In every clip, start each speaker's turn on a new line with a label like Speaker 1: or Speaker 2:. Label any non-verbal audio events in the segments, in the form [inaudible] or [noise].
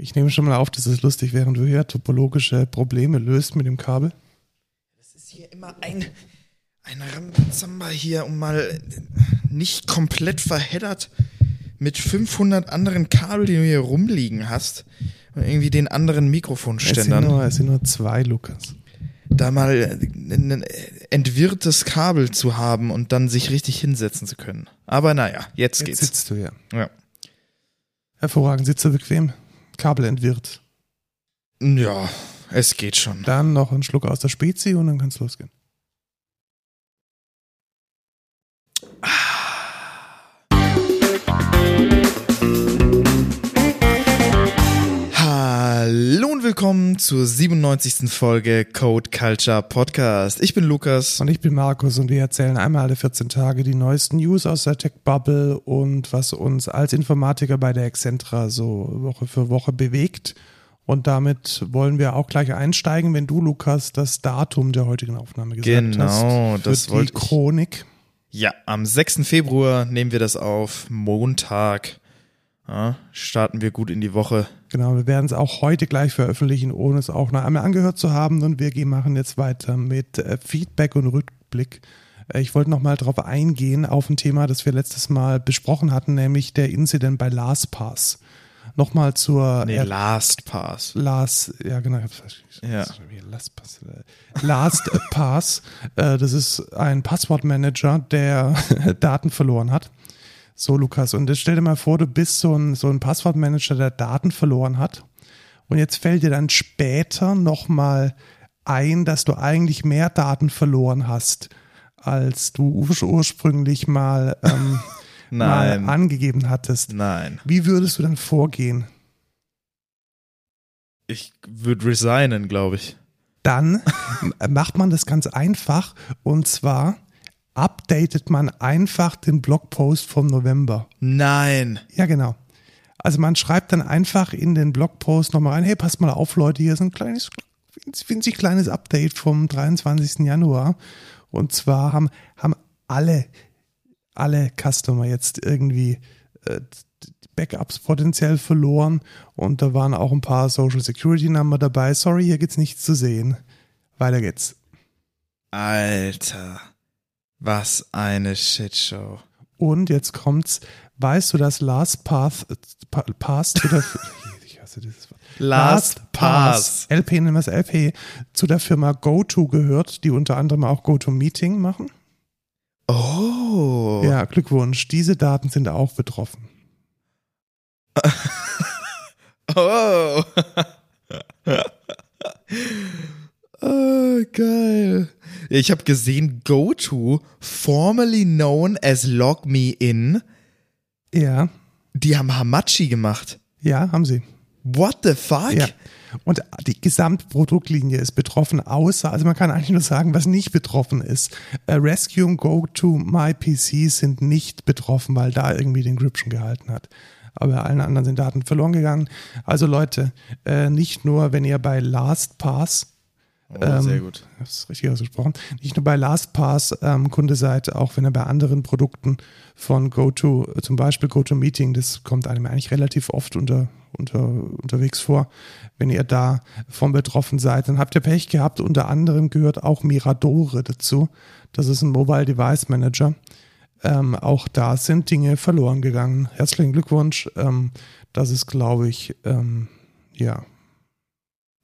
Speaker 1: Ich nehme schon mal auf, das ist lustig, während du hier topologische Probleme löst mit dem Kabel.
Speaker 2: Das ist hier immer ein, ein Rambazamba hier, um mal nicht komplett verheddert mit 500 anderen Kabel, die du hier rumliegen hast und irgendwie den anderen
Speaker 1: Es sind,
Speaker 2: Mikrofonständern.
Speaker 1: nur, es sind nur zwei, Lukas.
Speaker 2: Da mal ein entwirrtes Kabel zu haben und dann sich richtig hinsetzen zu können. Aber naja, jetzt
Speaker 1: Jetzt
Speaker 2: geht's.
Speaker 1: sitzt du hier.
Speaker 2: Ja.
Speaker 1: Hervorragend, sitzt du bequem. Kabel entwirrt.
Speaker 2: ja, es geht schon.
Speaker 1: Dann noch einen Schluck aus der Spezi und dann kann es losgehen.
Speaker 2: Hallo willkommen zur 97. Folge Code Culture Podcast. Ich bin Lukas.
Speaker 1: Und ich bin Markus und wir erzählen einmal alle 14 Tage die neuesten News aus der Tech-Bubble und was uns als Informatiker bei der Excentra so Woche für Woche bewegt. Und damit wollen wir auch gleich einsteigen, wenn du, Lukas, das Datum der heutigen Aufnahme gesagt hast.
Speaker 2: Genau, das
Speaker 1: die
Speaker 2: wollte ich.
Speaker 1: Chronik.
Speaker 2: Ja, am 6. Februar nehmen wir das auf. Montag. Ja, starten wir gut in die Woche.
Speaker 1: Genau, wir werden es auch heute gleich veröffentlichen, ohne es auch noch einmal angehört zu haben. Und wir machen jetzt weiter mit äh, Feedback und Rückblick. Äh, Ich wollte noch mal darauf eingehen, auf ein Thema, das wir letztes Mal besprochen hatten, nämlich der Incident bei LastPass. Nochmal zur
Speaker 2: Nee,
Speaker 1: er-
Speaker 2: LastPass.
Speaker 1: Last, ja genau.
Speaker 2: Ja.
Speaker 1: LastPass. äh, LastPass, äh, das ist ein Passwortmanager, der [laughs] Daten verloren hat. So, Lukas, und jetzt stell dir mal vor, du bist so ein, so ein Passwortmanager, der Daten verloren hat. Und jetzt fällt dir dann später nochmal ein, dass du eigentlich mehr Daten verloren hast, als du ur ursprünglich mal, ähm, [laughs] mal angegeben hattest.
Speaker 2: Nein.
Speaker 1: Wie würdest du dann vorgehen?
Speaker 2: Ich würde resignen, glaube ich.
Speaker 1: dann [laughs] macht man das ganz einfach und zwar updatet man einfach den Blogpost vom November.
Speaker 2: Nein.
Speaker 1: Ja, genau. Also man schreibt dann einfach in den Blogpost nochmal rein, hey, passt mal auf, Leute, hier ist ein kleines, winzig kleines Update vom 23. Januar. Und zwar haben, haben alle, alle Customer jetzt irgendwie äh, Backups potenziell verloren und da waren auch ein paar Social Security Number dabei. Sorry, hier gibt's nichts zu sehen. Weiter geht's.
Speaker 2: Alter. Was eine Shitshow.
Speaker 1: Und jetzt kommt's, weißt du, dass LastPass Pa- Pass zu der [laughs] ich hasse dieses Wort.
Speaker 2: LastPass.
Speaker 1: LP nennen wir es LP zu der Firma GoTo gehört, die unter anderem auch GoToMeeting machen.
Speaker 2: Oh.
Speaker 1: Ja, Glückwunsch. Diese Daten sind auch betroffen. [laughs]
Speaker 2: Oh. [laughs] oh, geil. Ich habe gesehen, GoTo, formerly known as LogMeIn,
Speaker 1: Ja,
Speaker 2: die haben Hamachi gemacht.
Speaker 1: ja, haben sie.
Speaker 2: What the fuck?
Speaker 1: Ja. Und die Gesamtproduktlinie ist betroffen, außer, also man kann eigentlich nur sagen, was nicht betroffen ist. Äh, Rescue und Go to My PC sind nicht betroffen, weil da irgendwie den Grip schon gehalten hat. Aber bei allen anderen sind Daten verloren gegangen. Also Leute, äh, nicht nur, wenn ihr bei LastPass
Speaker 2: Oh, sehr gut.
Speaker 1: das ist richtig ausgesprochen, nicht nur bei LastPass ähm, Kunde seid, auch wenn ihr bei anderen Produkten von GoTo, zum Beispiel GoToMeeting, das kommt einem eigentlich relativ oft unter, unter, unterwegs vor. Wenn ihr da von betroffen seid, dann habt ihr Pech gehabt. Unter anderem gehört auch Miradore dazu. Das ist ein Mobile Device Manager. Ähm, auch da sind Dinge verloren gegangen. Herzlichen Glückwunsch. Ähm, das ist, glaube ich, ähm, ja,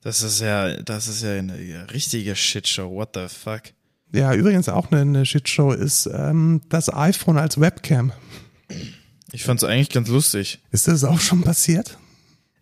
Speaker 2: Das ist ja, das ist ja eine richtige Shitshow. What the fuck?
Speaker 1: Ja, übrigens auch eine, eine Shitshow ist ähm, das iPhone als Webcam.
Speaker 2: Ich fand's eigentlich ganz lustig.
Speaker 1: Ist das auch schon passiert?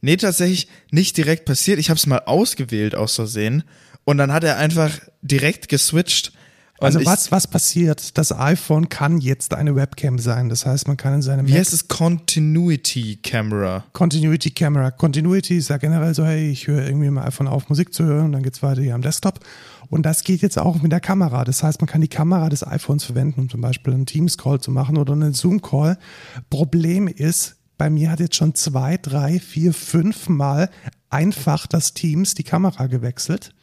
Speaker 2: Nee, tatsächlich nicht direkt passiert. Ich habe es mal ausgewählt aus Versehen und dann hat er einfach direkt geswitcht.
Speaker 1: Also
Speaker 2: ich,
Speaker 1: was, was passiert? Das iPhone kann jetzt eine Webcam sein. Das heißt, man kann in seinem
Speaker 2: Wie
Speaker 1: Mac
Speaker 2: heißt es? Continuity Camera.
Speaker 1: Continuity Camera. Continuity ist ja generell so, hey, ich höre irgendwie im iPhone auf, Musik zu hören und dann geht's weiter hier am Desktop. Und das geht jetzt auch mit der Kamera. Das heißt, man kann die Kamera des iPhones verwenden, um zum Beispiel einen Teams-Call zu machen oder einen Zoom-Call. Problem ist, bei mir hat jetzt schon zwei, drei, vier, fünf Mal einfach das Teams die Kamera gewechselt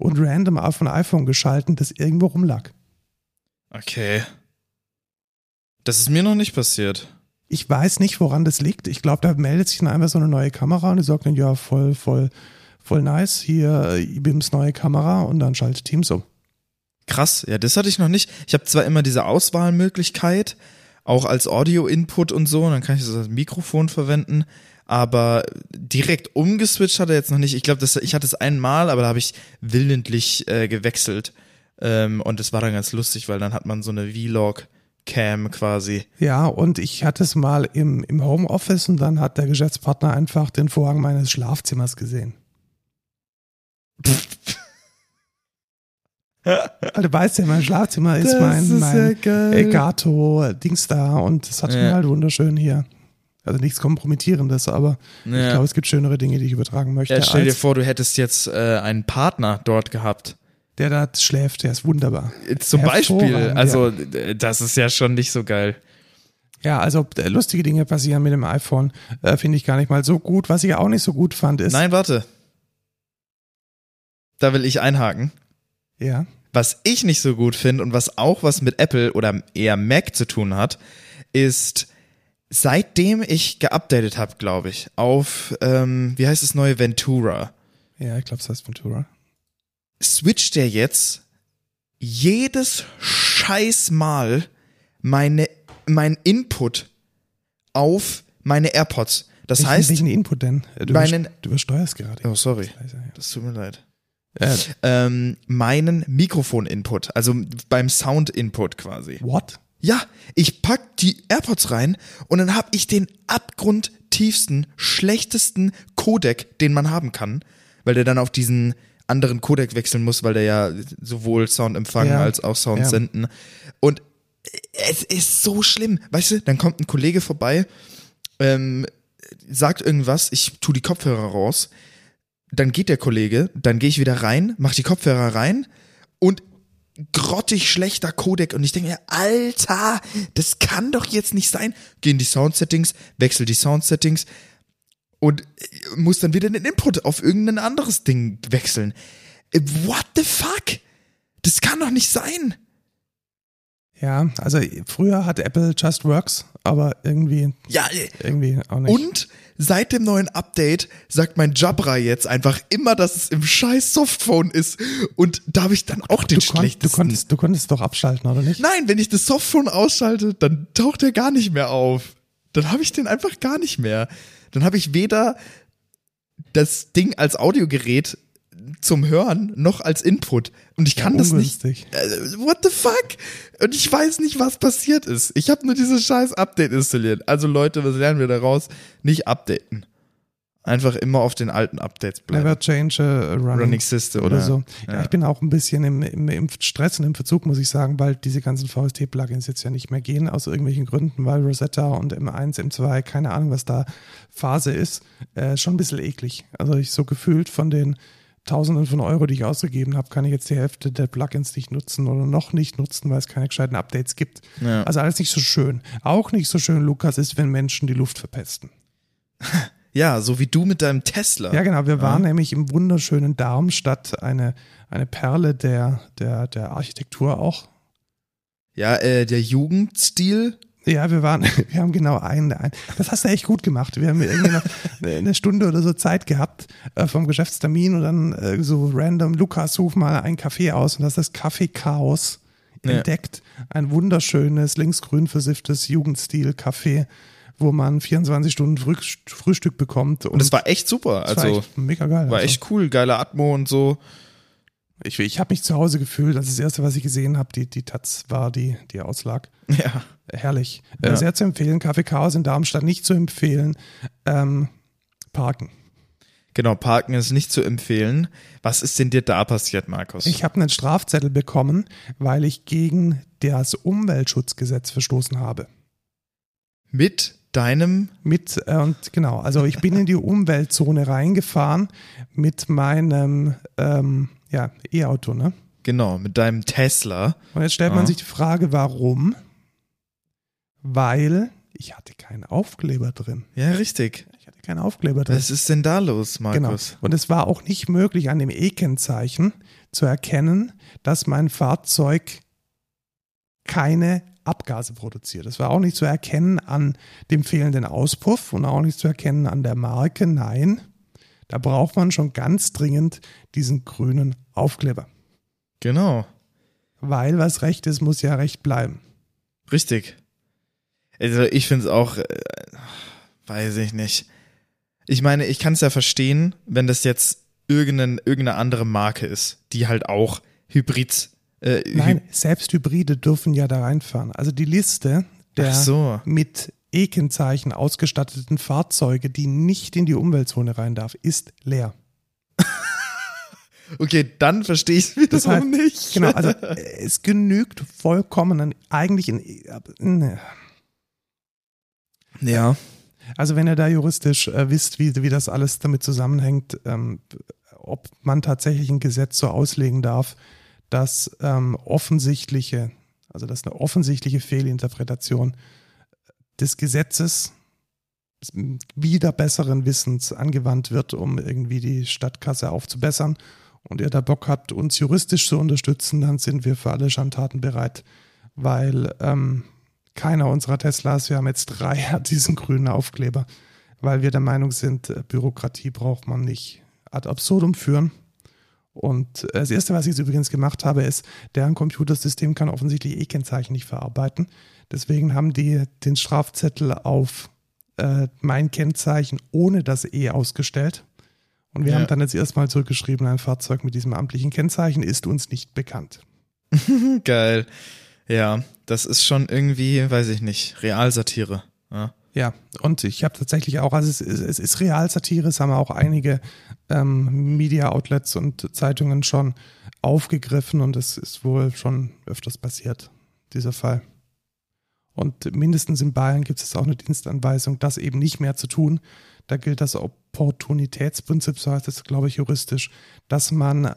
Speaker 1: und random auf ein iPhone geschalten, das irgendwo rumlag.
Speaker 2: Okay. Das ist mir noch nicht passiert.
Speaker 1: Ich weiß nicht, woran das liegt. Ich glaube, da meldet sich dann einfach so eine neue Kamera und die sagt dann, ja, voll, voll, voll nice, hier IBIMs neue Kamera und dann schaltet Teams um.
Speaker 2: Krass, ja, das hatte ich noch nicht. Ich habe zwar immer diese Auswahlmöglichkeit, auch als Audio-Input und so, und dann kann ich das als Mikrofon verwenden, aber direkt umgeswitcht hat er jetzt noch nicht. Ich glaube, ich hatte es einmal, aber da habe ich willentlich äh, gewechselt. Ähm, und das war dann ganz lustig, weil dann hat man so eine Vlog-Cam quasi.
Speaker 1: Ja, und ich hatte es mal im, im Homeoffice und dann hat der Geschäftspartner einfach den Vorhang meines Schlafzimmers gesehen. [laughs] Also, du weißt ja, mein Schlafzimmer ist
Speaker 2: Das
Speaker 1: mein, mein
Speaker 2: ja geil.
Speaker 1: Elgato-Dings da und das hat
Speaker 2: Ja.
Speaker 1: mir halt wunderschön hier. Also nichts Kompromittierendes, aber ich
Speaker 2: Ja.
Speaker 1: glaube, es gibt schönere Dinge, die ich übertragen möchte.
Speaker 2: Ja, stell dir vor, du hättest jetzt äh, einen Partner dort gehabt.
Speaker 1: der da schläft, der ist wunderbar.
Speaker 2: Zum Beispiel. Also, äh, das ist ja schon nicht so geil.
Speaker 1: Ja, also äh, lustige Dinge passieren mit dem iPhone, äh, finde ich gar nicht mal so gut. Was ich auch nicht so gut fand, ist.
Speaker 2: Nein, warte. Da will ich einhaken.
Speaker 1: Ja.
Speaker 2: Was ich nicht so gut finde und was auch was mit Apple oder eher Mac zu tun hat, ist, seitdem ich geupdatet habe, glaube ich, auf, ähm, wie heißt das neue Ventura,
Speaker 1: Ja, ich glaube, es heißt Ventura.
Speaker 2: switcht der jetzt jedes scheiß Mal meine, mein Input auf meine AirPods. Das
Speaker 1: Welchen,
Speaker 2: heißt,
Speaker 1: welchen Input denn? Du,
Speaker 2: meinen-
Speaker 1: du übersteuerst gerade.
Speaker 2: oh sorry,
Speaker 1: ja.
Speaker 2: das tut mir leid.
Speaker 1: Äh,
Speaker 2: Ähm, meinen Mikrofon-Input, also beim Sound-Input quasi.
Speaker 1: what?
Speaker 2: Ja, ich pack die AirPods rein und dann hab ich den abgrundtiefsten, schlechtesten Codec, den man haben kann, weil der dann auf diesen anderen Codec wechseln muss, weil der ja sowohl Sound empfangen
Speaker 1: Ja,
Speaker 2: als auch Sound
Speaker 1: ja.
Speaker 2: senden. Und es ist so schlimm. Weißt du, dann kommt ein Kollege vorbei, ähm, sagt irgendwas, ich tu die Kopfhörer raus, dann geht der Kollege, dann gehe ich wieder rein, mach die Kopfhörer rein und grottig schlechter Codec und ich denke mir, Alter, das kann doch jetzt nicht sein. Geh in die Sound-Settings, wechsel die Sound-Settings und äh, muss dann wieder den Input auf irgendein anderes Ding wechseln. Äh, What the fuck? Das kann doch nicht sein.
Speaker 1: Ja, also früher hatte Apple Just Works, aber irgendwie,
Speaker 2: Ja,
Speaker 1: irgendwie auch nicht.
Speaker 2: und seit dem neuen Update sagt mein Jabra jetzt einfach immer, dass es im scheiß Softphone ist. Und da habe ich dann auch den
Speaker 1: du, kon du,
Speaker 2: schlechtesten.
Speaker 1: konntest, du konntest doch abschalten, oder nicht?
Speaker 2: Nein, wenn ich das Softphone ausschalte, dann taucht er gar nicht mehr auf. Dann habe ich den einfach gar nicht mehr. Dann habe ich weder das Ding als Audiogerät zum Hören noch als Input. Und ich kann das nicht. Äh, what the fuck? Und ich weiß nicht, was passiert ist. Ich habe nur dieses scheiß Update installiert. Also Leute, was lernen wir daraus? Nicht updaten. Einfach immer auf den alten Updates bleiben.
Speaker 1: Never change a running,
Speaker 2: Running System,
Speaker 1: oder
Speaker 2: ja.
Speaker 1: so. Ja.
Speaker 2: Ja.
Speaker 1: ich bin auch ein bisschen im, im, im Stress und im Verzug, muss ich sagen, weil diese ganzen VST-Plugins jetzt ja nicht mehr gehen, aus irgendwelchen Gründen, weil Rosetta und M1, M2, keine Ahnung, was da Phase ist, äh, schon ein bisschen eklig. Also ich so gefühlt von den Tausenden von Euro, die ich ausgegeben habe, kann ich jetzt die Hälfte der Plugins nicht nutzen oder noch nicht nutzen, weil es keine gescheiten Updates gibt.
Speaker 2: Ja.
Speaker 1: Also alles nicht so schön. Auch nicht so schön, Lukas, ist, wenn Menschen die Luft verpesten. [laughs]
Speaker 2: Ja, so wie du mit deinem Tesla.
Speaker 1: Ja, genau. Wir waren nämlich im wunderschönen Darmstadt, eine, eine Perle der, der, der Architektur auch.
Speaker 2: Ja, äh, der Jugendstil.
Speaker 1: Ja, wir waren, [laughs] wir haben genau einen, ein, das hast du echt gut gemacht. Wir haben irgendwie noch [laughs] eine Stunde oder so Zeit gehabt äh, vom Geschäftstermin und dann äh, so random, Lukas, ruf mal ein Café aus und das ist das Café Chaos
Speaker 2: Ja.
Speaker 1: entdeckt. Ein wunderschönes, linksgrün versifftes Jugendstil-Café, wo man 24 Stunden Früh- Frühstück bekommt. Und
Speaker 2: Und das war echt super. Also
Speaker 1: echt mega geil.
Speaker 2: war
Speaker 1: also.
Speaker 2: echt cool, geile Atmo und so.
Speaker 1: Ich, ich habe mich zu Hause gefühlt, als das erste, was ich gesehen habe, die, die Taz war, die, die auslag.
Speaker 2: Ja.
Speaker 1: Herrlich.
Speaker 2: Ja.
Speaker 1: Äh, sehr zu empfehlen. Kaffee Chaos in Darmstadt nicht zu empfehlen. Ähm, parken.
Speaker 2: Genau, Parken ist nicht zu empfehlen. Was ist denn dir da passiert, Markus?
Speaker 1: Ich habe einen Strafzettel bekommen, weil ich gegen das Umweltschutzgesetz verstoßen habe.
Speaker 2: Mit deinem,
Speaker 1: Mit, äh, und genau, also ich bin in die [laughs] Umweltzone reingefahren mit meinem ähm, ja, E-Auto, ne?
Speaker 2: genau, mit deinem Tesla.
Speaker 1: Und jetzt stellt man
Speaker 2: Ja.
Speaker 1: sich die Frage, warum? Weil ich hatte keinen Aufkleber drin.
Speaker 2: Ja, richtig.
Speaker 1: Ich hatte keinen Aufkleber drin.
Speaker 2: Was ist denn da los,
Speaker 1: Genau.
Speaker 2: Markus?
Speaker 1: Und es war auch nicht möglich, an dem E-Kennzeichen zu erkennen, dass mein Fahrzeug keine Abgase produziert. Das war auch nicht zu erkennen an dem fehlenden Auspuff und auch nicht zu erkennen an der Marke. Nein, da braucht man schon ganz dringend diesen grünen Aufkleber.
Speaker 2: Genau.
Speaker 1: Weil was recht ist, muss ja recht bleiben.
Speaker 2: Richtig. Also ich finde es auch, äh, weiß ich nicht. Ich meine, ich kann es ja verstehen, wenn das jetzt irgendeine, irgendeine andere Marke ist, die halt auch Hybrid. Äh,
Speaker 1: Nein,
Speaker 2: Hy
Speaker 1: selbst Hybride dürfen ja da reinfahren. Also die Liste der
Speaker 2: so.
Speaker 1: mit E-Kennzeichen ausgestatteten Fahrzeuge, die nicht in die Umweltzone rein darf, ist leer. [laughs]
Speaker 2: Okay, dann verstehe ich es wiederum
Speaker 1: Das heißt,
Speaker 2: nicht.
Speaker 1: Genau, also [laughs] äh, es genügt vollkommen an- eigentlich in, in
Speaker 2: Ja.
Speaker 1: Also wenn ihr da juristisch äh, wisst, wie, wie das alles damit zusammenhängt, ähm, ob man tatsächlich ein Gesetz so auslegen darf, dass ähm, offensichtliche, also dass eine offensichtliche Fehlinterpretation des Gesetzes wieder besseren Wissens angewandt wird, um irgendwie die Stadtkasse aufzubessern und ihr da Bock habt, uns juristisch zu unterstützen, dann sind wir für alle Schandtaten bereit, weil ähm, keiner unserer Teslas, wir haben jetzt drei, [laughs] hat diesen grünen Aufkleber, weil wir der Meinung sind, äh, Bürokratie braucht man nicht ad absurdum führen. Und äh, das Erste, was ich übrigens gemacht habe, ist, deren Computersystem kann offensichtlich E-Kennzeichen nicht verarbeiten. Deswegen haben die den Strafzettel auf äh, mein Kennzeichen ohne das E ausgestellt. Und wir
Speaker 2: Ja.
Speaker 1: haben dann jetzt erstmal zurückgeschrieben, ein Fahrzeug mit diesem amtlichen Kennzeichen ist uns nicht bekannt. [laughs]
Speaker 2: Geil. Ja, das ist schon irgendwie, weiß ich nicht, Realsatire. Ja.
Speaker 1: Ja, und ich habe tatsächlich auch, also es, ist- es ist Realsatire, es haben auch einige ähm, Media-Outlets und Zeitungen schon aufgegriffen und es ist wohl schon öfters passiert, dieser Fall. Und mindestens in Bayern gibt es auch eine Dienstanweisung, das eben nicht mehr zu tun. Da gilt das Opportunitätsprinzip, so heißt es, glaube ich, juristisch, dass man, äh,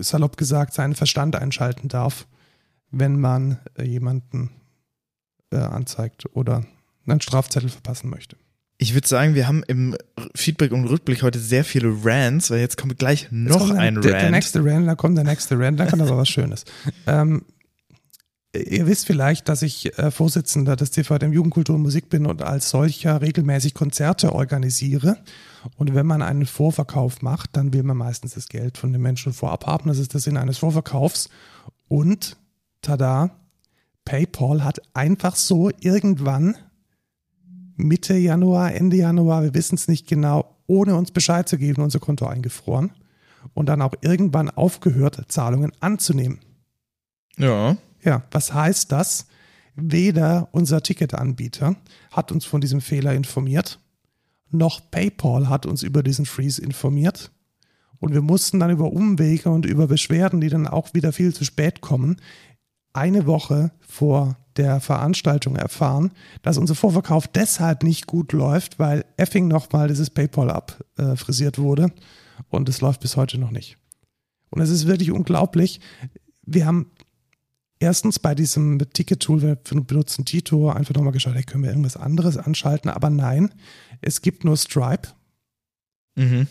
Speaker 1: salopp gesagt, seinen Verstand einschalten darf, wenn man äh, jemanden äh, anzeigt oder einen Strafzettel verpassen möchte.
Speaker 2: Ich würde sagen, wir haben im Feedback und Rückblick heute sehr viele Rants, weil jetzt kommt gleich noch
Speaker 1: kommt
Speaker 2: ein
Speaker 1: der,
Speaker 2: Rant.
Speaker 1: Der nächste Rant, da kommt der nächste Rant, kann das auch was Schönes. [laughs] Ähm, ihr wisst vielleicht, dass ich äh, Vorsitzender des CVM Jugendkultur und Musik bin und als solcher regelmäßig Konzerte organisiere. Und wenn man einen Vorverkauf macht, dann will man meistens das Geld von den Menschen vorab haben. Das ist der Sinn eines Vorverkaufs. Und tada, PayPal hat einfach so irgendwann Mitte Januar, Ende Januar, wir wissen es nicht genau, ohne uns Bescheid zu geben, unser Konto eingefroren und dann auch irgendwann aufgehört, Zahlungen anzunehmen.
Speaker 2: ja.
Speaker 1: Ja, was heißt das? Weder unser Ticketanbieter hat uns von diesem Fehler informiert, noch PayPal hat uns über diesen Freeze informiert. Und wir mussten dann über Umwege und über Beschwerden, die dann auch wieder viel zu spät kommen, eine Woche vor der Veranstaltung erfahren, dass unser Vorverkauf deshalb nicht gut läuft, weil effing nochmal dieses PayPal abfrisiert wurde und es läuft bis heute noch nicht. Und es ist wirklich unglaublich. Wir haben erstens bei diesem Ticket-Tool, wir benutzen Tito, einfach nochmal geschaut, hey, können wir irgendwas anderes anschalten? Aber nein, es gibt nur Stripe.
Speaker 2: Mhm.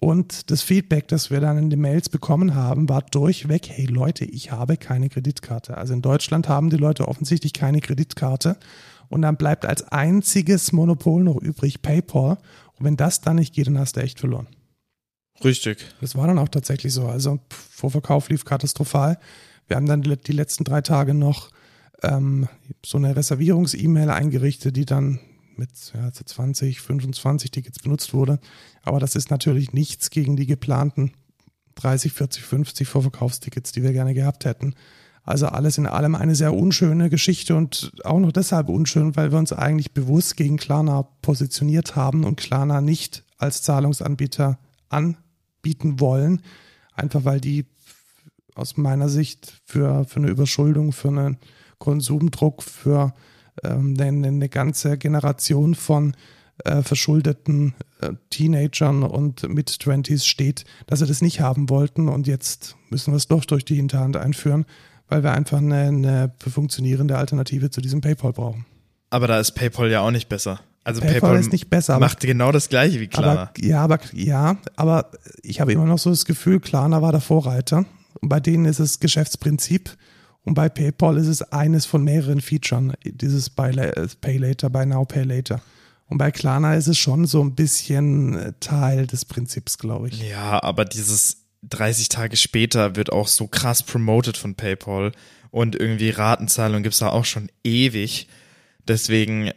Speaker 1: Und das Feedback, das wir dann in den Mails bekommen haben, war durchweg, hey Leute, ich habe keine Kreditkarte. Also in Deutschland haben die Leute offensichtlich keine Kreditkarte. Und dann bleibt als einziges Monopol noch übrig PayPal. Und wenn das dann nicht geht, dann hast du echt verloren.
Speaker 2: Richtig.
Speaker 1: Das war dann auch tatsächlich so. Also Vorverkauf lief katastrophal. Wir haben dann die, letzten drei Tage noch ähm, so eine Reservierungs-E-Mail eingerichtet, die dann mit ja, so 20, 25 Tickets benutzt wurde. Aber das ist natürlich nichts gegen die geplanten 30, 40, 50 Vorverkaufstickets, die wir gerne gehabt hätten. Also alles in allem eine sehr unschöne Geschichte und auch noch deshalb unschön, weil wir uns eigentlich bewusst gegen Klarna positioniert haben und Klarna nicht als Zahlungsanbieter anbieten wollen. Einfach weil die aus meiner Sicht für, für eine Überschuldung, für einen Konsumdruck, für ähm, eine, eine ganze Generation von äh, verschuldeten äh, Teenagern und Mid-Twenties steht, dass sie das nicht haben wollten und jetzt müssen wir es doch durch die Hinterhand einführen, weil wir einfach eine, eine funktionierende Alternative zu diesem PayPal brauchen.
Speaker 2: Aber da ist PayPal ja auch nicht besser. Also
Speaker 1: PayPal,
Speaker 2: PayPal,
Speaker 1: ist nicht besser, aber,
Speaker 2: macht genau das gleiche wie Klarna.
Speaker 1: aber ja, aber ja, aber ich habe immer noch so das Gefühl, Klarna war der Vorreiter und bei denen ist es Geschäftsprinzip Und bei PayPal ist es eines von mehreren Features, dieses Buy Pay Later, Buy Now, Pay Later. Und bei Klarna ist es schon so ein bisschen äh, Teil des Prinzips, glaube ich.
Speaker 2: Ja, aber dieses 30 Tage später wird auch so krass promoted von PayPal und irgendwie Ratenzahlung gibt es da auch schon ewig. Deswegen,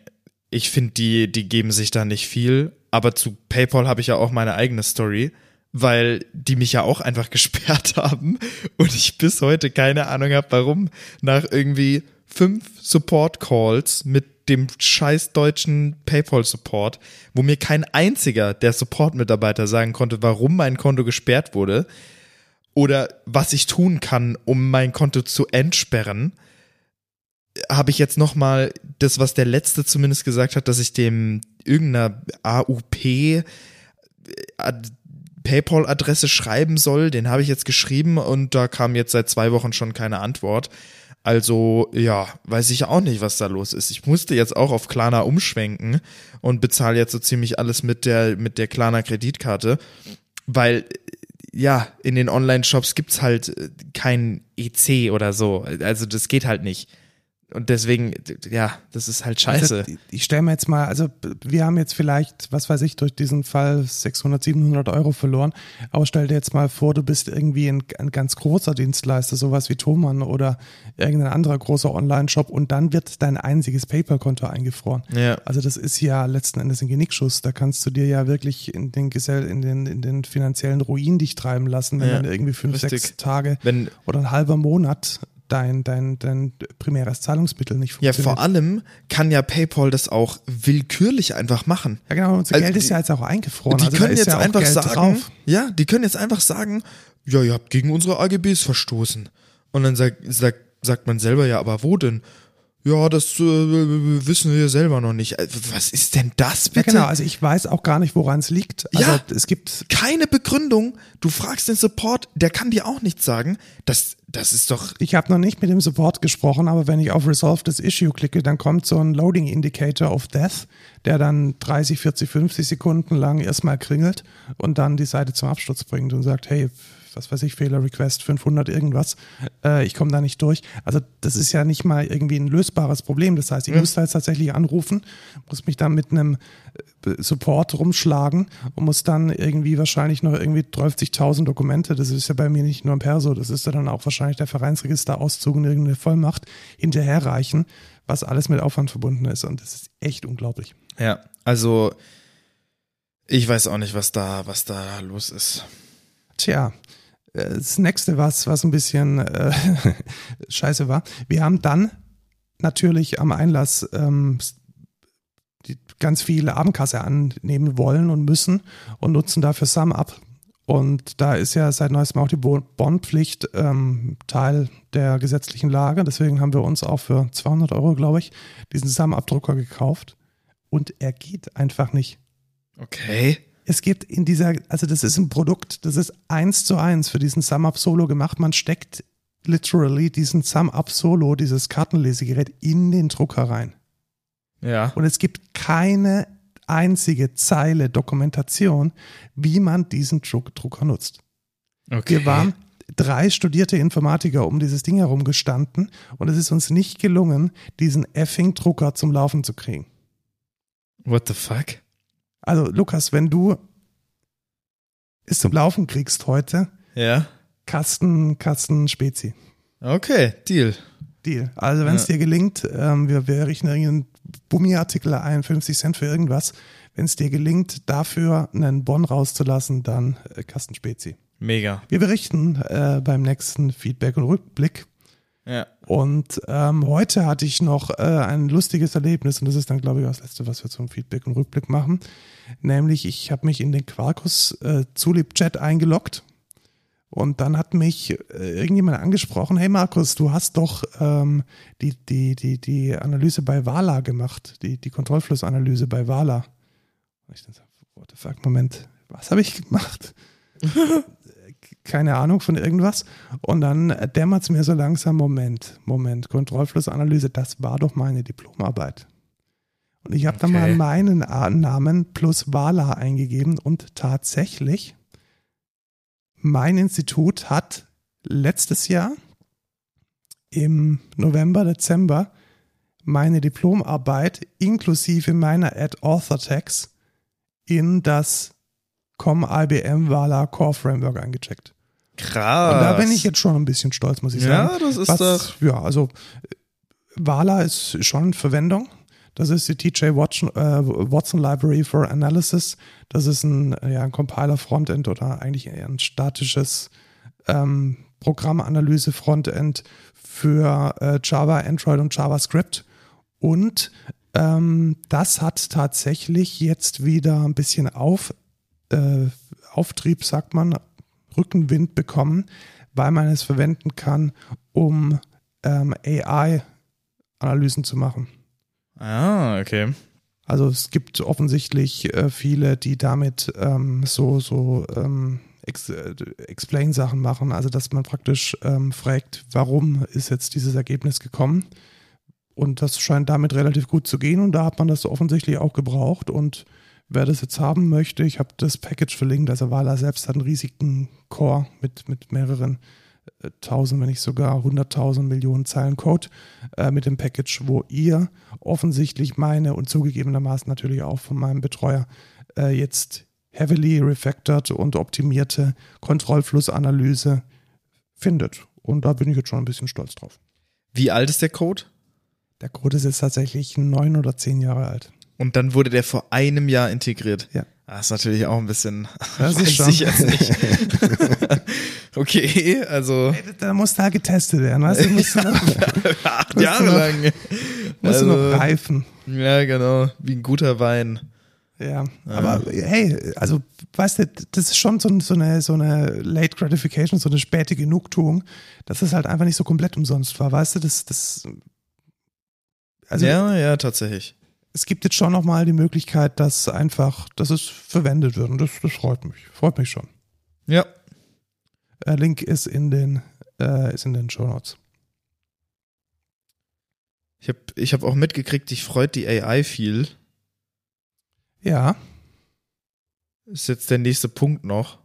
Speaker 2: ich finde, die, die geben sich da nicht viel. Aber zu PayPal habe ich ja auch meine eigene Story weil die mich ja auch einfach [laughs] gesperrt haben und ich bis heute keine Ahnung habe, warum nach irgendwie fünf Support Calls mit dem scheiß deutschen PayPal Support, wo mir kein einziger der Support Mitarbeiter sagen konnte, warum mein Konto gesperrt wurde oder was ich tun kann, um mein Konto zu entsperren, habe ich jetzt noch mal das, was der letzte zumindest gesagt hat, dass ich dem irgendeiner AUP PayPal-Adresse schreiben soll. Den habe ich jetzt geschrieben und da kam jetzt seit zwei Wochen schon keine Antwort. Also ja, weiß ich auch nicht, was da los ist. Ich musste jetzt auch auf Klarna umschwenken und bezahle jetzt so ziemlich alles mit der mit der Klarna Kreditkarte, weil ja, in den Online-Shops gibt's halt kein EC oder so. Also das geht halt nicht. Und deswegen, ja, das ist halt scheiße.
Speaker 1: Also, ich stelle mir jetzt mal, also wir haben jetzt vielleicht, was weiß ich, durch diesen Fall 600, 700 Euro verloren. Aber stell dir jetzt mal vor, du bist irgendwie ein, ein ganz großer Dienstleister, sowas wie Thomann oder irgendein anderer großer Online-Shop und dann wird dein einziges PayPal-Konto eingefroren.
Speaker 2: Ja.
Speaker 1: Also das ist ja letzten Endes ein Genickschuss. Da kannst du dir ja wirklich in den, Gesell in den, in den finanziellen Ruin dich treiben lassen, wenn ja, dann irgendwie fünf, richtig. sechs Tage
Speaker 2: wenn,
Speaker 1: oder ein halber Monat dein, dein, dein primäres Zahlungsmittel nicht
Speaker 2: funktioniert. Ja, vor allem kann ja PayPal das auch willkürlich einfach machen.
Speaker 1: Ja, genau, unser also Geld ist ja jetzt auch eingefroren.
Speaker 2: Die also können jetzt ja einfach Geld sagen, drauf. ja, die können jetzt einfach sagen, ja, ihr habt gegen unsere AGBs verstoßen. Und dann sagt, sagt, sagt man selber, ja, aber wo denn? Ja, das äh, wissen wir selber noch nicht. Äh, was ist denn das bitte?
Speaker 1: Ja, genau, also ich weiß auch gar nicht, woran es liegt. Also
Speaker 2: ja, es gibt keine Begründung. Du fragst den Support, der kann dir auch nichts sagen. Das, das ist doch.
Speaker 1: Ich habe noch nicht mit dem Support gesprochen, aber wenn ich auf Resolve this Issue klicke, dann kommt so ein Loading Indicator of Death, der dann 30, 40, 50 Sekunden lang erstmal kringelt und dann die Seite zum Absturz bringt und sagt, hey, was weiß ich, Fehler-Request 500 irgendwas, äh, ich komme da nicht durch. Also das ist ja nicht mal irgendwie ein lösbares Problem. Das heißt, ich ja. muss da jetzt tatsächlich anrufen, muss mich dann mit einem äh, Support rumschlagen und muss dann irgendwie wahrscheinlich noch irgendwie 30.000 Dokumente, das ist ja bei mir nicht nur ein Perso, das ist ja dann auch wahrscheinlich der Vereinsregisterauszug und irgendeine Vollmacht hinterherreichen, was alles mit Aufwand verbunden ist und das ist echt unglaublich.
Speaker 2: Ja, also ich weiß auch nicht, was da, was da los ist.
Speaker 1: Tja, das nächste, was, was ein bisschen äh, [laughs] scheiße war, wir haben dann natürlich am Einlass ähm, ganz viele Abendkasse annehmen wollen und müssen und nutzen dafür SumUp. Und da ist ja seit neuestem auch die Bondpflicht ähm, Teil der gesetzlichen Lage. Deswegen haben wir uns auch für 200 Euro, glaube ich, diesen SumUp-Drucker gekauft. Und er geht einfach nicht.
Speaker 2: Okay
Speaker 1: es gibt in dieser, also das ist ein Produkt, das ist eins zu eins für diesen Sum-Up Solo gemacht. Man steckt literally diesen Sum-Up Solo, dieses Kartenlesegerät, in den Drucker rein.
Speaker 2: Ja.
Speaker 1: Und es gibt keine einzige Zeile Dokumentation, wie man diesen Druck Drucker nutzt.
Speaker 2: Okay.
Speaker 1: Wir waren drei studierte Informatiker um dieses Ding herum gestanden und es ist uns nicht gelungen, diesen effing Drucker zum Laufen zu kriegen.
Speaker 2: What the fuck?
Speaker 1: Also, Lukas, wenn du es zum Laufen kriegst heute,
Speaker 2: ja.
Speaker 1: Kasten, Kasten Spezi.
Speaker 2: Okay, Deal.
Speaker 1: Deal. Also, wenn es ja. dir gelingt, ähm, wir, wir richten irgendeinen Bummi-Artikel ein, 50 Cent für irgendwas. Wenn es dir gelingt, dafür einen Bon rauszulassen, dann äh, Kasten Spezi.
Speaker 2: Mega.
Speaker 1: Wir berichten äh, beim nächsten Feedback und Rückblick
Speaker 2: ja.
Speaker 1: Und ähm, heute hatte ich noch äh, ein lustiges Erlebnis und das ist dann, glaube ich, das Letzte, was wir zum Feedback und Rückblick machen. Nämlich, ich habe mich in den Quarkus äh, Zulip-Chat eingeloggt und dann hat mich äh, irgendjemand angesprochen, hey Markus, du hast doch ähm, die, die, die, die Analyse bei Wala gemacht, die, die Kontrollflussanalyse bei Wala. Und ich dann so, what the fuck, Moment, was habe ich gemacht? [laughs] keine Ahnung von irgendwas. Und dann dämmert es mir so langsam, Moment, Moment, Kontrollflussanalyse, das war doch meine Diplomarbeit. Und ich habe okay. dann mal meinen Namen plus Wala eingegeben und tatsächlich, mein Institut hat letztes Jahr im November, Dezember meine Diplomarbeit inklusive meiner Ad Author Tags in das Com IBM Vala Core Framework eingecheckt.
Speaker 2: Krass.
Speaker 1: Und da bin ich jetzt schon ein bisschen stolz, muss ich sagen.
Speaker 2: Ja, das ist
Speaker 1: Was,
Speaker 2: doch.
Speaker 1: Ja, also Vala ist schon in Verwendung. Das ist die TJ Watson, äh, Watson Library for Analysis. Das ist ein, ja, ein Compiler-Frontend oder eigentlich eher ein statisches ähm, Programmanalyse-Frontend für äh, Java, Android und JavaScript. Und ähm, das hat tatsächlich jetzt wieder ein bisschen auf, äh, Auftrieb, sagt man, Rückenwind bekommen, weil man es verwenden kann, um ähm, AI-Analysen zu machen.
Speaker 2: Ah, okay.
Speaker 1: Also es gibt offensichtlich äh, viele, die damit ähm, so, so ähm, Ex äh, Explain-Sachen machen, also dass man praktisch ähm, fragt, warum ist jetzt dieses Ergebnis gekommen. Und das scheint damit relativ gut zu gehen und da hat man das offensichtlich auch gebraucht und wer das jetzt haben möchte, ich habe das Package verlinkt, also Wala selbst hat einen riesigen Core mit, mit mehreren äh, tausend, wenn nicht sogar hunderttausend Millionen Zeilen Code äh, mit dem Package, wo ihr offensichtlich meine und zugegebenermaßen natürlich auch von meinem Betreuer äh, jetzt heavily refactored und optimierte Kontrollflussanalyse findet. Und da bin ich jetzt schon ein bisschen stolz drauf.
Speaker 2: Wie alt ist der Code?
Speaker 1: Der Code ist jetzt tatsächlich neun oder zehn Jahre alt.
Speaker 2: Und dann wurde der vor einem Jahr integriert.
Speaker 1: Ja.
Speaker 2: Das ist natürlich auch ein bisschen. [laughs]
Speaker 1: Das ist [laughs] schon.
Speaker 2: ich nicht. [laughs] okay, also
Speaker 1: Da muss da getestet werden, weißt du? Musst du noch,
Speaker 2: acht Jahre
Speaker 1: du noch-
Speaker 2: lang.
Speaker 1: musst du
Speaker 2: Also-
Speaker 1: noch reifen.
Speaker 2: Ja, genau. Wie ein guter Wein.
Speaker 1: Ja, aber hey, also weißt du, das ist schon so, so, eine, so eine Late Gratification, so eine späte Genugtuung, dass es halt einfach nicht so komplett umsonst war, weißt du, das, das also
Speaker 2: ja, ja, tatsächlich.
Speaker 1: Es gibt jetzt schon nochmal die Möglichkeit, dass einfach, dass es verwendet wird und das, das freut mich, freut mich schon.
Speaker 2: Ja.
Speaker 1: Äh, Link ist in den, äh, ist in den Show Notes.
Speaker 2: Ich habe ich hab auch mitgekriegt, dich freut die AI viel.
Speaker 1: Ja,
Speaker 2: Ist jetzt der nächste Punkt noch.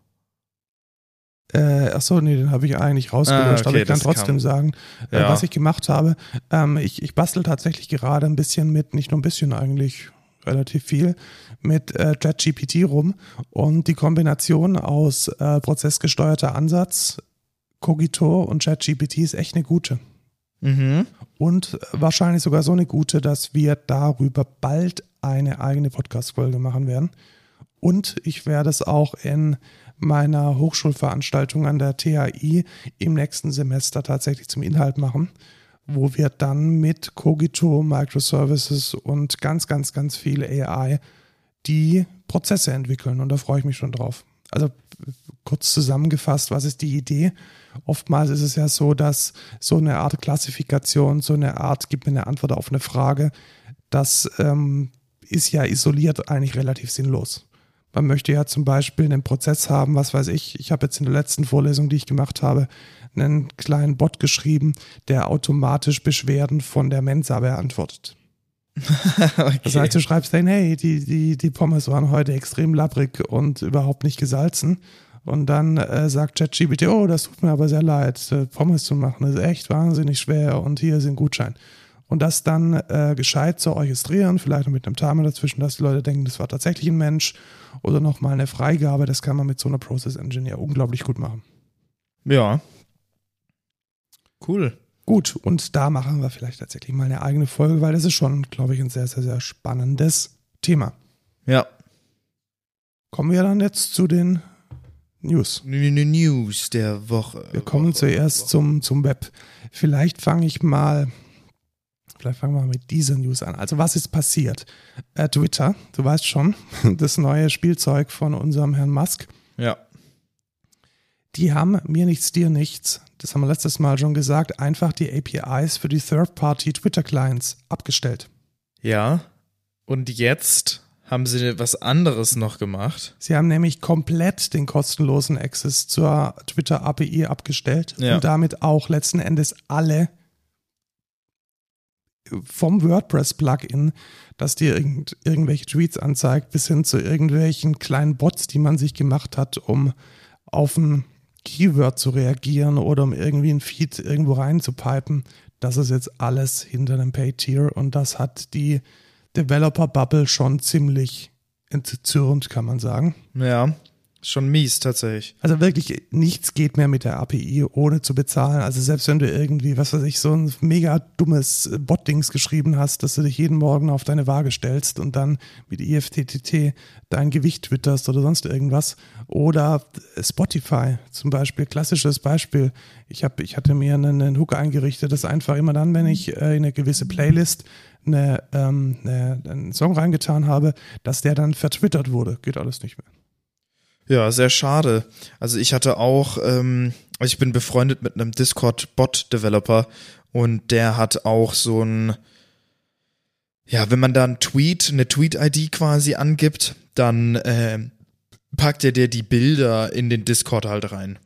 Speaker 1: Äh, ach so, nee, den habe ich eigentlich rausgelöscht,
Speaker 2: Ah,
Speaker 1: aber
Speaker 2: okay,
Speaker 1: ich kann trotzdem
Speaker 2: kam.
Speaker 1: sagen, äh,
Speaker 2: Ja.
Speaker 1: was ich gemacht habe. Ähm, ich, ich bastel tatsächlich gerade ein bisschen mit, nicht nur ein bisschen eigentlich, relativ viel, mit äh, ChatGPT rum und die Kombination aus äh, prozessgesteuerter Ansatz, Cogito und ChatGPT ist echt eine gute.
Speaker 2: Mhm.
Speaker 1: Und wahrscheinlich sogar so eine gute, dass wir darüber bald eine eigene Podcast-Folge machen werden. Und ich werde es auch in meiner Hochschulveranstaltung an der THI im nächsten Semester tatsächlich zum Inhalt machen, wo wir dann mit Cogito, Microservices und ganz, ganz, ganz viel AI die Prozesse entwickeln. Und da freue ich mich schon drauf. Also kurz zusammengefasst, was ist die Idee? Oftmals ist es ja so, dass so eine Art Klassifikation, so eine Art, gib mir eine Antwort auf eine Frage, das ähm, ist ja isoliert eigentlich relativ sinnlos. Man möchte ja zum Beispiel einen Prozess haben, was weiß ich, ich habe jetzt in der letzten Vorlesung, die ich gemacht habe, einen kleinen Bot geschrieben, der automatisch Beschwerden von der Mensa beantwortet. [laughs]
Speaker 2: okay.
Speaker 1: Das heißt, du schreibst dann, hey, die, die, die Pommes waren heute extrem labbrig und überhaupt nicht gesalzen. Und dann äh, sagt ChatGPT, oh, das tut mir aber sehr leid, äh, Pommes zu machen ist echt wahnsinnig schwer und hier ist ein Gutschein. Und das dann äh, gescheit zu orchestrieren, vielleicht noch mit einem Timer dazwischen, dass die Leute denken, das war tatsächlich ein Mensch oder nochmal eine Freigabe, das kann man mit so einer Process Engineer unglaublich gut machen.
Speaker 2: ja. Cool.
Speaker 1: Gut, und da machen wir vielleicht tatsächlich mal eine eigene Folge, weil das ist schon, glaube ich, ein sehr, sehr, sehr spannendes Thema.
Speaker 2: Ja.
Speaker 1: Kommen wir dann jetzt zu den News.
Speaker 2: News der Woche.
Speaker 1: Wir kommen
Speaker 2: Woche,
Speaker 1: zuerst
Speaker 2: Woche.
Speaker 1: zum, zum Web. Vielleicht fange ich mal, vielleicht fangen wir mal mit dieser News an. Also was ist passiert? Äh, Twitter, du weißt schon, [laughs] das neue Spielzeug von unserem Herrn Musk.
Speaker 2: Ja.
Speaker 1: Die haben mir nichts, dir nichts, das haben wir letztes Mal schon gesagt, einfach die APIs für die Third-Party Twitter-Clients abgestellt.
Speaker 2: Ja. Und jetzt haben sie was anderes noch gemacht.
Speaker 1: Sie haben nämlich komplett den kostenlosen Access zur Twitter API abgestellt
Speaker 2: Ja.
Speaker 1: und damit auch letzten Endes alle vom WordPress-Plugin, das dir irgend, irgendwelche Tweets anzeigt, bis hin zu irgendwelchen kleinen Bots, die man sich gemacht hat, um auf ein Keyword zu reagieren oder um irgendwie ein Feed irgendwo reinzupipen. Das ist jetzt alles hinter einem Pay-Tier und das hat die Developer-Bubble schon ziemlich entzürnt, kann man sagen.
Speaker 2: Ja, schon mies tatsächlich.
Speaker 1: Also wirklich nichts geht mehr mit der API, ohne zu bezahlen. Also selbst wenn du irgendwie, was weiß ich, so ein mega dummes Bot-Dings geschrieben hast, dass du dich jeden Morgen auf deine Waage stellst und dann mit IFTTT dein Gewicht twitterst oder sonst irgendwas. Oder Spotify zum Beispiel, klassisches Beispiel. Ich, hab, ich hatte mir einen, einen Hook eingerichtet, das einfach immer dann, wenn ich äh, in eine gewisse Playlist eine, ähm, eine, einen Song reingetan habe, dass der dann vertwittert wurde. Geht alles nicht mehr.
Speaker 2: Ja, sehr schade. Also ich hatte auch, ähm, ich bin befreundet mit einem Discord-Bot-Developer und der hat auch so ein, ja, wenn man da einen Tweet, eine Tweet-ID quasi angibt, dann äh, packt er dir die Bilder in den Discord halt rein.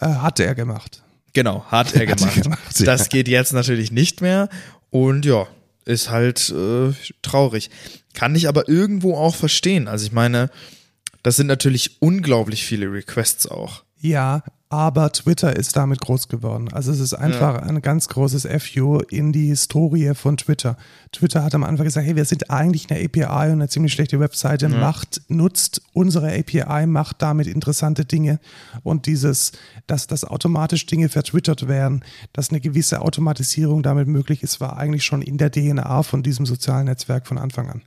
Speaker 1: Äh, hat er gemacht.
Speaker 2: Genau, hat er gemacht. [laughs] Hat er gemacht ja. Das geht jetzt natürlich nicht mehr und ja, ist halt äh, traurig. Kann ich aber irgendwo auch verstehen. Also ich meine, das sind natürlich unglaublich viele Requests auch.
Speaker 1: Ja, aber Twitter ist damit groß geworden. Also es ist einfach ja. ein ganz großes FU in die Historie von Twitter. Twitter hat am Anfang gesagt, hey, wir sind eigentlich eine API und eine ziemlich schlechte Webseite, ja. macht, nutzt unsere API, macht damit interessante Dinge. Und dieses, dass, dass automatisch Dinge vertwittert werden, dass eine gewisse Automatisierung damit möglich ist, war eigentlich schon in der DNA von diesem sozialen Netzwerk von Anfang an.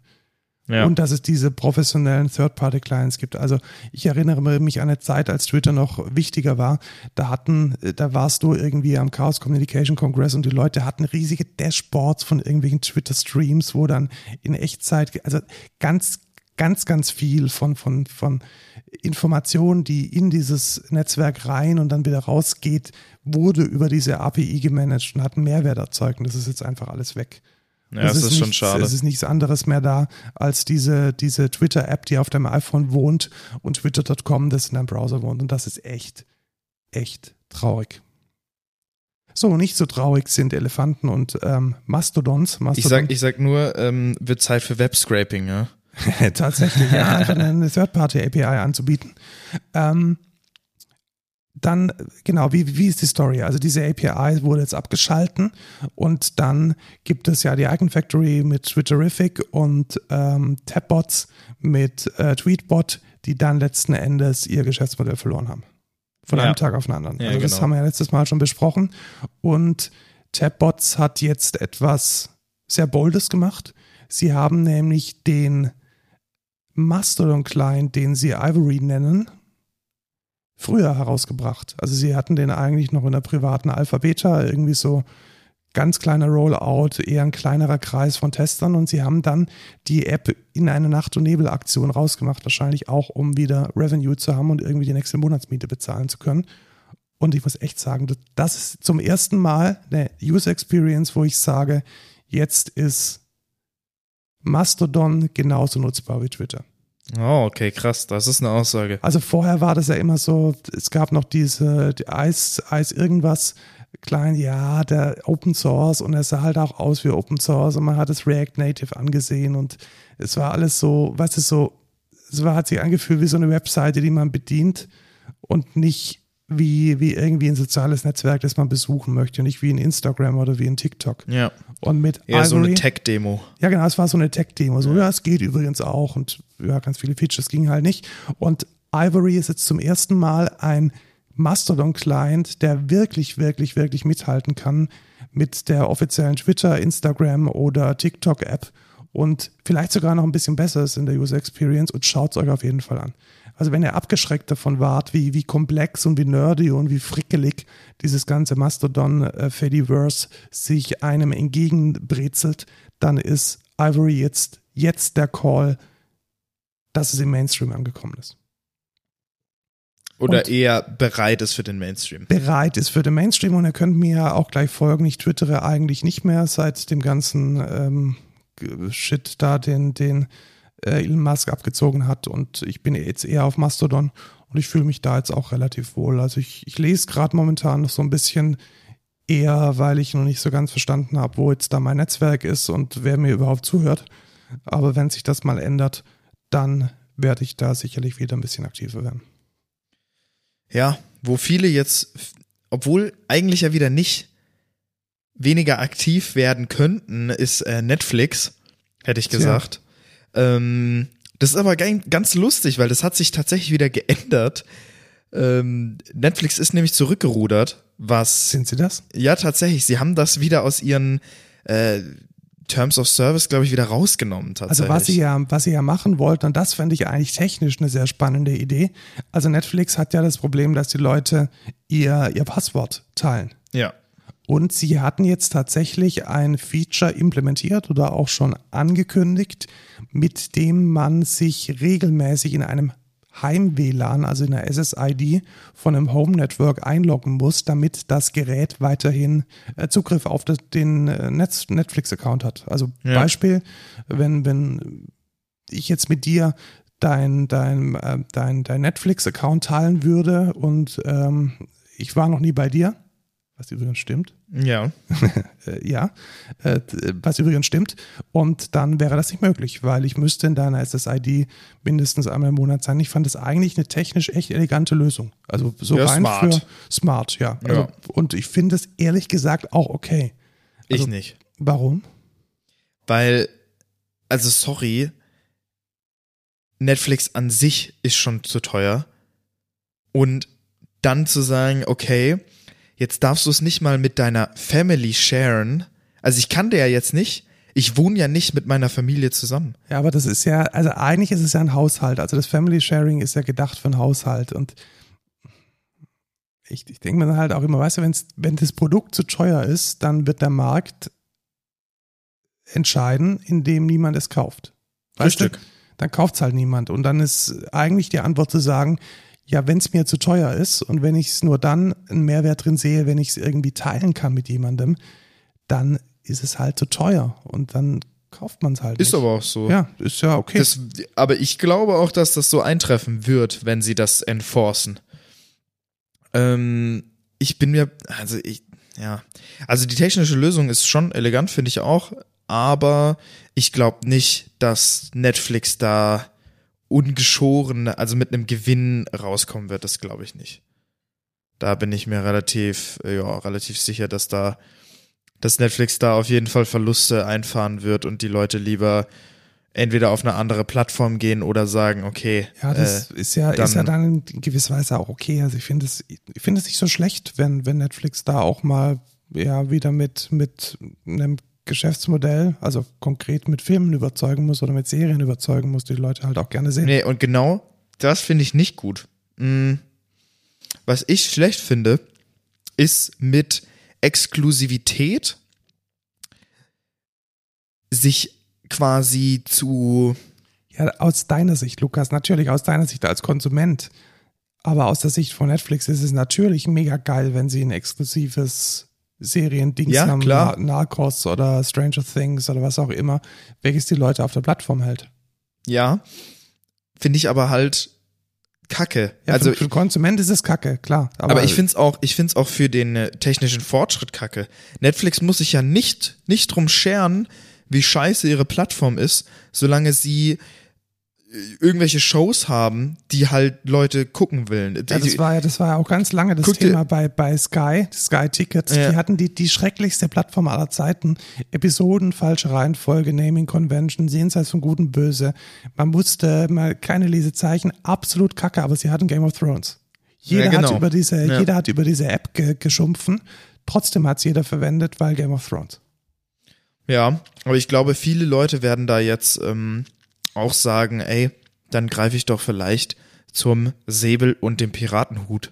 Speaker 1: Ja. Und dass es diese professionellen Third-Party-Clients gibt. Also ich erinnere mich an eine Zeit, als Twitter noch wichtiger war. Da hatten, da warst du irgendwie am Chaos Communication Congress und die Leute hatten riesige Dashboards von irgendwelchen Twitter-Streams, wo dann in Echtzeit, also ganz, ganz, ganz viel von, von, von Informationen, die in dieses Netzwerk rein und dann wieder rausgeht, wurde über diese API gemanagt und hat einen Mehrwert erzeugt. Und das ist jetzt einfach alles weg.
Speaker 2: Ja, das, das ist, ist schon
Speaker 1: nichts,
Speaker 2: schade.
Speaker 1: Es ist nichts anderes mehr da als diese, diese Twitter-App, die auf deinem iPhone wohnt und twitter.com, das in deinem Browser wohnt. Und das ist echt, echt traurig. So, nicht so traurig sind Elefanten und ähm, Mastodons. Mastodon.
Speaker 2: Ich, sag, ich sag nur, ähm, wird Zeit für Web-Scraping, ja? [laughs]
Speaker 1: Tatsächlich, ja, einfach eine Third-Party-API anzubieten. Ähm, dann, genau, wie, wie ist die Story? Also diese API wurde jetzt abgeschalten und dann gibt es ja die Icon Factory mit Twitterific und ähm, Tabbots mit äh, Tweetbot, die dann letzten Endes ihr Geschäftsmodell verloren haben. Von ja. einem Tag auf den anderen. Ja, also das genau. haben wir ja letztes Mal schon besprochen. Und Tabbots hat jetzt etwas sehr Boldes gemacht. Sie haben nämlich den Mastodon-Client, den sie Ivory nennen, früher herausgebracht. Also sie hatten den eigentlich noch in der privaten Alpha-Beta, irgendwie so ganz kleiner Rollout, eher ein kleinerer Kreis von Testern und sie haben dann die App in eine Nacht- und Nebel-Aktion rausgemacht, wahrscheinlich auch, um wieder Revenue zu haben und irgendwie die nächste Monatsmiete bezahlen zu können. Und ich muss echt sagen, das ist zum ersten Mal eine User Experience, wo ich sage, jetzt ist Mastodon genauso nutzbar wie Twitter.
Speaker 2: Oh, okay, krass. Das ist eine Aussage.
Speaker 1: Also vorher war das ja immer so, es gab noch diese die Eis, Eis irgendwas klein, ja, der Open Source und er sah halt auch aus wie Open Source und man hat es React Native angesehen und es war alles so, was ist so, es war, hat sich angefühlt wie so eine Webseite, die man bedient und nicht wie, wie irgendwie ein soziales Netzwerk, das man besuchen möchte, nicht wie ein Instagram oder wie ein TikTok.
Speaker 2: Ja.
Speaker 1: Und mit
Speaker 2: Eher Ivory, so eine Tech-Demo.
Speaker 1: Ja, genau, es war so eine Tech-Demo. So, ja, es geht übrigens auch und ja, ganz viele Features ging halt nicht. Und Ivory ist jetzt zum ersten Mal ein Mastodon-Client, der wirklich, wirklich, wirklich mithalten kann mit der offiziellen Twitter, Instagram oder TikTok-App und vielleicht sogar noch ein bisschen besser ist in der User Experience und schaut es euch auf jeden Fall an. Also wenn ihr abgeschreckt davon wart, wie, wie komplex und wie nerdy und wie frickelig dieses ganze Mastodon-Fediverse äh, sich einem entgegenbrezelt, dann ist Ivory jetzt, jetzt der Call, dass es im Mainstream angekommen ist.
Speaker 2: Oder und eher bereit ist für den Mainstream.
Speaker 1: Bereit ist für den Mainstream und ihr könnt mir ja auch gleich folgen. Ich twittere eigentlich nicht mehr seit dem ganzen ähm, Shit da, den, den äh, Elon Musk abgezogen hat und ich bin jetzt eher auf Mastodon und ich fühle mich da jetzt auch relativ wohl. Also ich, ich lese gerade momentan noch so ein bisschen eher, weil ich noch nicht so ganz verstanden habe, wo jetzt da mein Netzwerk ist und wer mir überhaupt zuhört. Aber wenn sich das mal ändert, dann werde ich da sicherlich wieder ein bisschen aktiver werden.
Speaker 2: Ja, wo viele jetzt, obwohl eigentlich ja wieder nicht weniger aktiv werden könnten, ist äh, Netflix, hätte ich gesagt. Ähm, das ist aber ganz, lustig, weil das hat sich tatsächlich wieder geändert. Ähm, Netflix ist nämlich zurückgerudert, was.
Speaker 1: Sind sie das?
Speaker 2: Ja, tatsächlich. Sie haben das wieder aus ihren äh, Terms of Service, glaube ich, wieder rausgenommen. Tatsächlich.
Speaker 1: Also was sie ja, was sie ja machen wollten, und das fände ich eigentlich technisch eine sehr spannende Idee. Also Netflix hat ja das Problem, dass die Leute ihr, ihr Passwort teilen.
Speaker 2: Ja.
Speaker 1: Und sie hatten jetzt tatsächlich ein Feature implementiert oder auch schon angekündigt, mit dem man sich regelmäßig in einem Heim-WLAN, also in der SSID von einem Home Network einloggen muss, damit das Gerät weiterhin äh, Zugriff auf den äh, Netflix-Account hat. Also
Speaker 2: Ja.
Speaker 1: Beispiel, wenn, wenn ich jetzt mit dir dein, dein, äh, dein, dein Netflix-Account teilen würde und ähm, ich war noch nie bei dir, was übrigens stimmt,
Speaker 2: Ja. [laughs]
Speaker 1: äh, ja, äh, was übrigens stimmt. Und dann wäre das nicht möglich, weil ich müsste in deiner SSID mindestens einmal im Monat sein. Ich fand das eigentlich eine technisch echt elegante Lösung. Also so
Speaker 2: Ja,
Speaker 1: rein
Speaker 2: smart.
Speaker 1: für smart, ja. Also,
Speaker 2: Ja.
Speaker 1: Und ich finde es ehrlich gesagt auch okay.
Speaker 2: Ich
Speaker 1: Also-
Speaker 2: nicht.
Speaker 1: Warum?
Speaker 2: Weil, also sorry, Netflix an sich ist schon zu teuer. Und dann zu sagen, okay, jetzt darfst du es nicht mal mit deiner Family sharen. Also ich kann der ja jetzt nicht. Ich wohne ja nicht mit meiner Familie zusammen.
Speaker 1: Ja, aber das ist ja, also eigentlich ist es ja ein Haushalt. Also das Family Sharing ist ja gedacht für einen Haushalt. Und ich, ich denke mir dann halt auch immer, weißt du, wenn's, wenn das Produkt zu teuer ist, dann wird der Markt entscheiden, indem niemand es kauft. Weißt
Speaker 2: Richtig.
Speaker 1: Du? Dann kauft es halt niemand. Und dann ist eigentlich die Antwort zu sagen, ja, wenn es mir zu teuer ist und wenn ich es nur dann einen Mehrwert drin sehe, wenn ich es irgendwie teilen kann mit jemandem, dann ist es halt zu teuer. Und dann kauft man es halt.
Speaker 2: Ist
Speaker 1: nicht.
Speaker 2: aber auch so.
Speaker 1: Ja, ist ja okay.
Speaker 2: Das, aber ich glaube auch, dass das so eintreffen wird, wenn sie das enforcen. Ähm, ich bin mir, also ich, ja, also die technische Lösung ist schon elegant, finde ich auch, aber ich glaube nicht, dass Netflix da ungeschoren, also mit einem Gewinn rauskommen wird. Das glaube ich nicht. Da bin ich mir relativ, äh, ja, relativ sicher, dass da, dass Netflix da auf jeden Fall Verluste einfahren wird und die Leute lieber entweder auf eine andere Plattform gehen oder sagen, okay,
Speaker 1: Ja, das
Speaker 2: äh,
Speaker 1: ist ja,
Speaker 2: dann-
Speaker 1: ist ja dann in gewisser Weise auch okay. Also ich finde es, ich finde es nicht so schlecht, wenn, wenn Netflix da auch mal ja wieder mit, mit einem Geschäftsmodell, also konkret mit Filmen überzeugen muss oder mit Serien überzeugen muss, die die Leute halt auch gerne sehen.
Speaker 2: Nee, und genau das finde ich nicht gut. Mm, Was ich schlecht finde, ist mit Exklusivität sich quasi zu
Speaker 1: Ja, aus deiner Sicht, Lukas, natürlich aus deiner Sicht als Konsument. Aber aus der Sicht von Netflix ist es natürlich mega geil, wenn sie ein exklusives Serien-Dings
Speaker 2: Ja,
Speaker 1: haben,
Speaker 2: klar.
Speaker 1: Na- Narcos oder Stranger Things oder was auch immer, welches die Leute auf der Plattform hält.
Speaker 2: ja, finde ich aber halt kacke.
Speaker 1: Ja,
Speaker 2: also
Speaker 1: für, für den Konsument ist es kacke, klar. Aber,
Speaker 2: Aber, ich finde es auch, ich find's auch für den äh, technischen Fortschritt kacke. Netflix muss sich ja nicht, nicht drum scheren, wie scheiße ihre Plattform ist, solange sie irgendwelche Shows haben, die halt Leute gucken wollen.
Speaker 1: ja, das war ja, das war ja auch ganz lange das
Speaker 2: Guck dir-
Speaker 1: Thema bei, bei Sky, Sky Tickets.
Speaker 2: Ja.
Speaker 1: Die hatten die, die schrecklichste Plattform aller Zeiten. Episoden, falsche Reihenfolge, Naming Convention, jenseits von Gut und Böse. Man wusste mal keine Lesezeichen, absolut kacke, aber sie hatten Game of Thrones. Jeder
Speaker 2: Ja, genau.
Speaker 1: hat über diese, jeder hat über diese App ge, geschumpfen. Trotzdem hat es jeder verwendet, weil Game of Thrones.
Speaker 2: ja, aber ich glaube, viele Leute werden da jetzt ähm, auch sagen, ey, dann greife ich doch vielleicht zum Säbel und dem Piratenhut.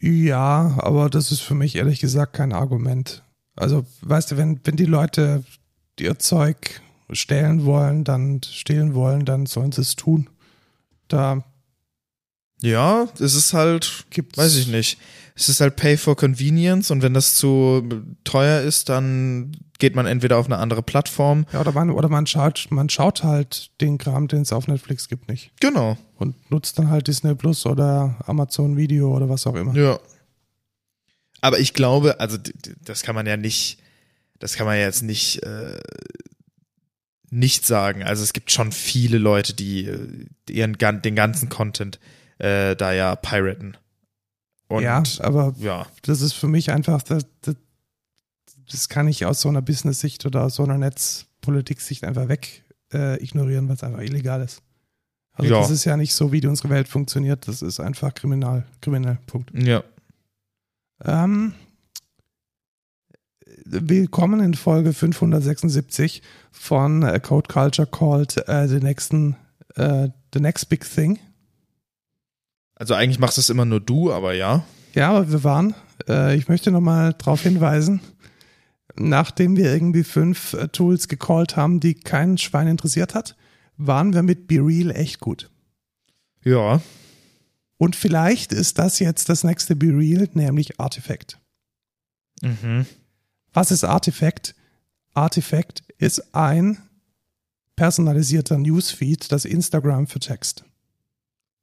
Speaker 1: Ja, aber das ist für mich ehrlich gesagt kein Argument. Also, weißt du, wenn, wenn die Leute ihr Zeug stehlen wollen, dann stehlen wollen, dann sollen sie es tun. Da
Speaker 2: Ja, es ist halt,
Speaker 1: gibt's.
Speaker 2: weiß ich nicht. Es ist halt Pay for Convenience und wenn das zu teuer ist, dann geht man entweder auf eine andere Plattform.
Speaker 1: Ja, oder man, oder man schaut, man schaut halt den Kram, den es auf Netflix gibt, nicht.
Speaker 2: Genau.
Speaker 1: Und nutzt dann halt Disney Plus oder Amazon Video oder was auch immer.
Speaker 2: Ja. Aber ich glaube, also das kann man ja nicht, das kann man ja jetzt nicht, äh, nicht sagen. Also es gibt schon viele Leute, die äh, ihren den ganzen Content äh, da ja piraten. Und,
Speaker 1: ja, aber
Speaker 2: ja.
Speaker 1: das ist für mich einfach, das, das, das kann ich aus so einer Business-Sicht oder aus so einer Netzpolitik-Sicht einfach weg äh, ignorieren, weil es einfach illegal ist. Also
Speaker 2: Ja.
Speaker 1: das ist ja nicht so, wie unsere Welt funktioniert. Das ist einfach kriminal, kriminell. Punkt.
Speaker 2: Ja.
Speaker 1: Ähm, willkommen in Folge 576 von äh, Code Culture called äh, the nächsten äh, the next big thing.
Speaker 2: Also eigentlich machst es immer nur du, aber ja.
Speaker 1: Ja, aber wir waren. Äh, ich möchte nochmal darauf hinweisen, nachdem wir irgendwie fünf äh, Tools gecallt haben, die kein Schwein interessiert hat, waren wir mit BeReal echt gut.
Speaker 2: Ja.
Speaker 1: Und vielleicht ist das jetzt das nächste BeReal, nämlich Artifact.
Speaker 2: Mhm.
Speaker 1: Was ist Artifact? Artifact ist ein personalisierter Newsfeed, das Instagram für Text.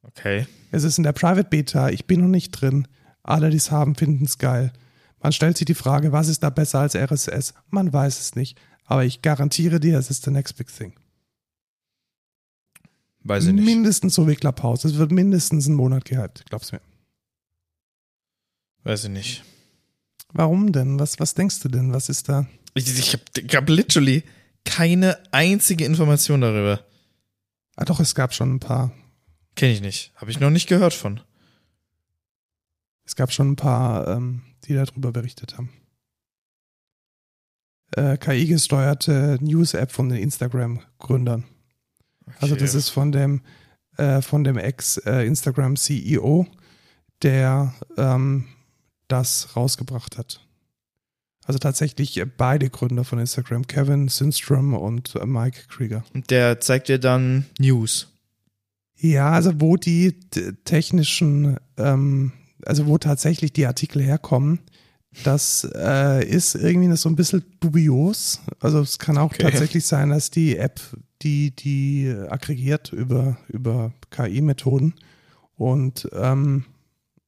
Speaker 2: Okay.
Speaker 1: Es ist in der Private Beta, ich bin noch nicht drin. Alle, die es haben, finden es geil. Man stellt sich die Frage, was ist da besser als RSS? Man weiß es nicht. Aber ich garantiere dir, es ist the next big thing.
Speaker 2: Weiß ich nicht.
Speaker 1: Mindestens so wie Clubhouse. Es wird mindestens einen Monat gehypt, glaub's mir.
Speaker 2: Weiß ich nicht.
Speaker 1: Warum denn? Was, was denkst du denn? Was ist da?
Speaker 2: Ich, ich habe ich hab literally keine einzige Information darüber.
Speaker 1: Ah, doch, es gab schon ein paar.
Speaker 2: Kenne ich nicht. Habe ich noch nicht gehört von.
Speaker 1: Es gab schon ein paar, ähm, die darüber berichtet haben. Äh, KI-gesteuerte News-App von den Instagram-Gründern. Also das
Speaker 2: Okay.
Speaker 1: ist von dem, äh, von dem Ex-Instagram-CEO, der ähm, das rausgebracht hat. Also tatsächlich äh, beide Gründer von Instagram, Kevin Synstrom und äh, Mike Krieger.
Speaker 2: Und der zeigt dir dann News.
Speaker 1: Ja, also wo die technischen, ähm, also wo tatsächlich die Artikel herkommen, das äh, ist irgendwie so ein bisschen dubios. Also es kann auch
Speaker 2: Okay.
Speaker 1: tatsächlich sein, dass die App, die, die aggregiert über, über KI-Methoden und ähm,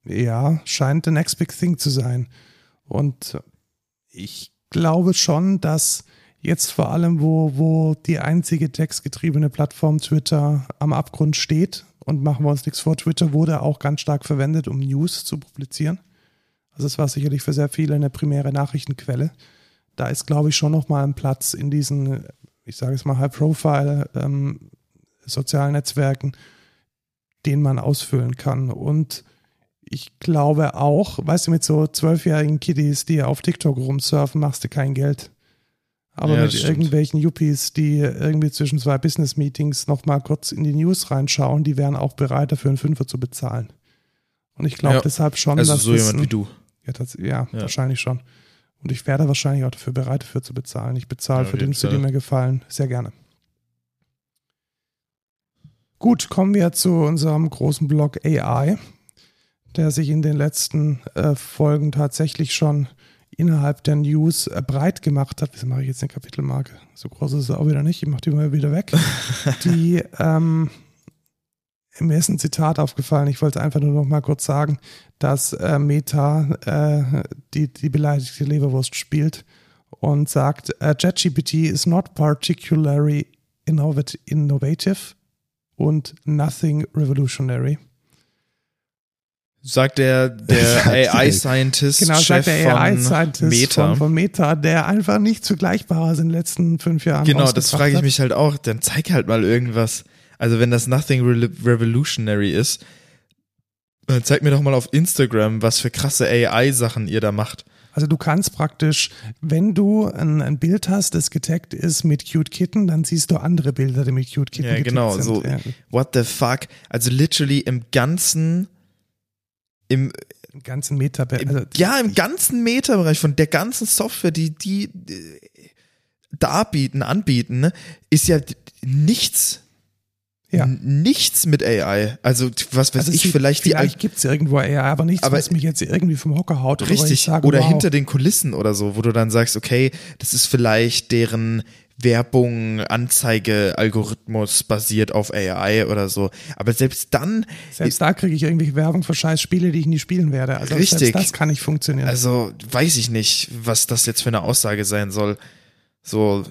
Speaker 1: ja, scheint the next big thing zu sein. Und ich glaube schon, dass jetzt vor allem, wo, wo die einzige textgetriebene Plattform Twitter am Abgrund steht, und machen wir uns nichts vor, Twitter wurde auch ganz stark verwendet, um News zu publizieren. Also es war sicherlich für sehr viele eine primäre Nachrichtenquelle. Da ist, glaube ich, schon nochmal ein Platz in diesen, ich sage es mal, High-Profile ähm, sozialen Netzwerken, den man ausfüllen kann. Und ich glaube auch, weißt du, mit so zwölfjährigen Kiddies, die auf TikTok rumsurfen, machst du kein Geld. Aber
Speaker 2: Ja,
Speaker 1: mit
Speaker 2: stimmt.
Speaker 1: irgendwelchen Yuppies, die irgendwie zwischen zwei Business-Meetings nochmal kurz in die News reinschauen, die wären auch bereit, dafür einen Fünfer zu bezahlen. Und ich glaube
Speaker 2: Ja.
Speaker 1: deshalb schon,
Speaker 2: Also
Speaker 1: dass
Speaker 2: so jemand
Speaker 1: ein,
Speaker 2: wie du.
Speaker 1: ja, das, ja, wahrscheinlich schon. Und ich werde wahrscheinlich auch dafür bereit, dafür zu bezahlen. Ich bezahle für Dienste, die mir gefallen, sehr gerne. Gut, kommen wir zu unserem großen Blog AI, der sich in den letzten äh, Folgen tatsächlich schon innerhalb der News äh, breit gemacht hat. Wieso mache ich jetzt eine Kapitelmarke? So groß ist es auch wieder nicht. Ich mache die mal wieder weg. [laughs] die, ähm, mir ist ein Zitat aufgefallen. Ich wollte einfach nur noch mal kurz sagen, dass äh, Meta äh, die, die beleidigte Leberwurst spielt und sagt, äh, ChatGPT is not particularly innovat innovative und nothing revolutionary.
Speaker 2: Sagt der, der [laughs] AI-Scientist,
Speaker 1: Genau,
Speaker 2: Chef
Speaker 1: sagt der AI-Scientist
Speaker 2: Meta.
Speaker 1: von, von Meta, der einfach nicht vergleichbar ist in den letzten fünf Jahren.
Speaker 2: genau, das frage ich mich halt auch. Dann zeig halt mal irgendwas. Also wenn das Nothing Re Revolutionary ist, dann zeig mir doch mal auf Instagram, was für krasse AI-Sachen ihr da macht.
Speaker 1: Also du kannst praktisch, wenn du ein, ein Bild hast, das getaggt ist mit Cute Kitten, dann siehst du andere Bilder, die mit Cute Kitten
Speaker 2: Ja,
Speaker 1: getaggt
Speaker 2: genau,
Speaker 1: sind.
Speaker 2: so.
Speaker 1: Ja,
Speaker 2: What the fuck? Also literally im ganzen, im,
Speaker 1: Im ganzen Meta.
Speaker 2: im
Speaker 1: Also,
Speaker 2: ja, im ganzen Meta-Bereich von der ganzen Software, die die äh, darbieten, anbieten, ne, ist ja nichts.
Speaker 1: Ja.
Speaker 2: Nichts mit AI. Also, was weiß
Speaker 1: also
Speaker 2: ich, vielleicht die
Speaker 1: vielleicht gibt es irgendwo AI, aber nichts,
Speaker 2: Aber-
Speaker 1: was mich jetzt irgendwie vom Hocker haut. Oder
Speaker 2: Richtig.
Speaker 1: sage,
Speaker 2: oder
Speaker 1: wow.
Speaker 2: hinter den Kulissen oder so, wo du dann sagst, okay, das ist vielleicht deren Werbung, Anzeige-Algorithmus basiert auf AI oder so. Aber selbst dann,
Speaker 1: Selbst da kriege ich irgendwie Werbung für scheiß Spiele, die ich nie spielen werde. Also
Speaker 2: Richtig.
Speaker 1: das kann nicht funktionieren.
Speaker 2: also weiß ich nicht, was das jetzt für eine Aussage sein soll. So,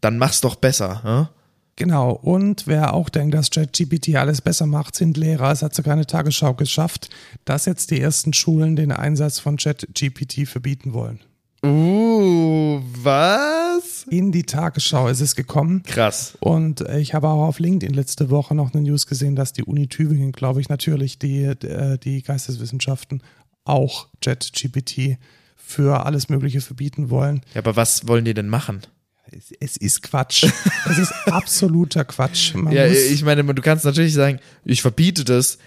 Speaker 2: dann mach's doch besser. Hm?
Speaker 1: Genau, und wer auch denkt, dass ChatGPT alles besser macht, sind Lehrer. Es hat sogar eine Tagesschau geschafft, dass jetzt die ersten Schulen den Einsatz von ChatGPT verbieten wollen.
Speaker 2: Uh, was?
Speaker 1: In die Tagesschau ist es gekommen.
Speaker 2: Krass.
Speaker 1: Und ich habe auch auf LinkedIn letzte Woche noch eine News gesehen, dass die Uni Tübingen, glaube ich, natürlich die, äh, die Geisteswissenschaften auch ChatGPT für alles Mögliche verbieten wollen.
Speaker 2: Ja, aber was wollen die denn machen?
Speaker 1: Es, es ist Quatsch. [laughs] es ist absoluter Quatsch.
Speaker 2: Man ja, ich meine, du kannst natürlich sagen, ich verbiete das,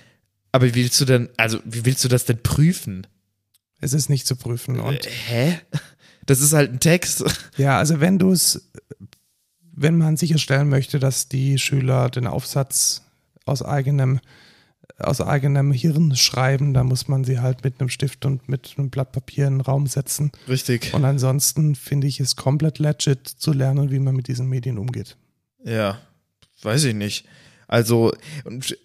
Speaker 2: aber wie willst du denn, also wie willst du das denn prüfen?
Speaker 1: Es ist nicht zu prüfen. Und
Speaker 2: äh, hä? Das ist halt ein Text. [laughs]
Speaker 1: Ja, also wenn du es, wenn man sicherstellen möchte, dass die Schüler den Aufsatz aus eigenem aus eigenem Hirn schreiben, da muss man sie halt mit einem Stift und mit einem Blatt Papier in den Raum setzen.
Speaker 2: Richtig.
Speaker 1: Und ansonsten finde ich es komplett legit zu lernen, wie man mit diesen Medien umgeht.
Speaker 2: Ja, weiß ich nicht. Also, und,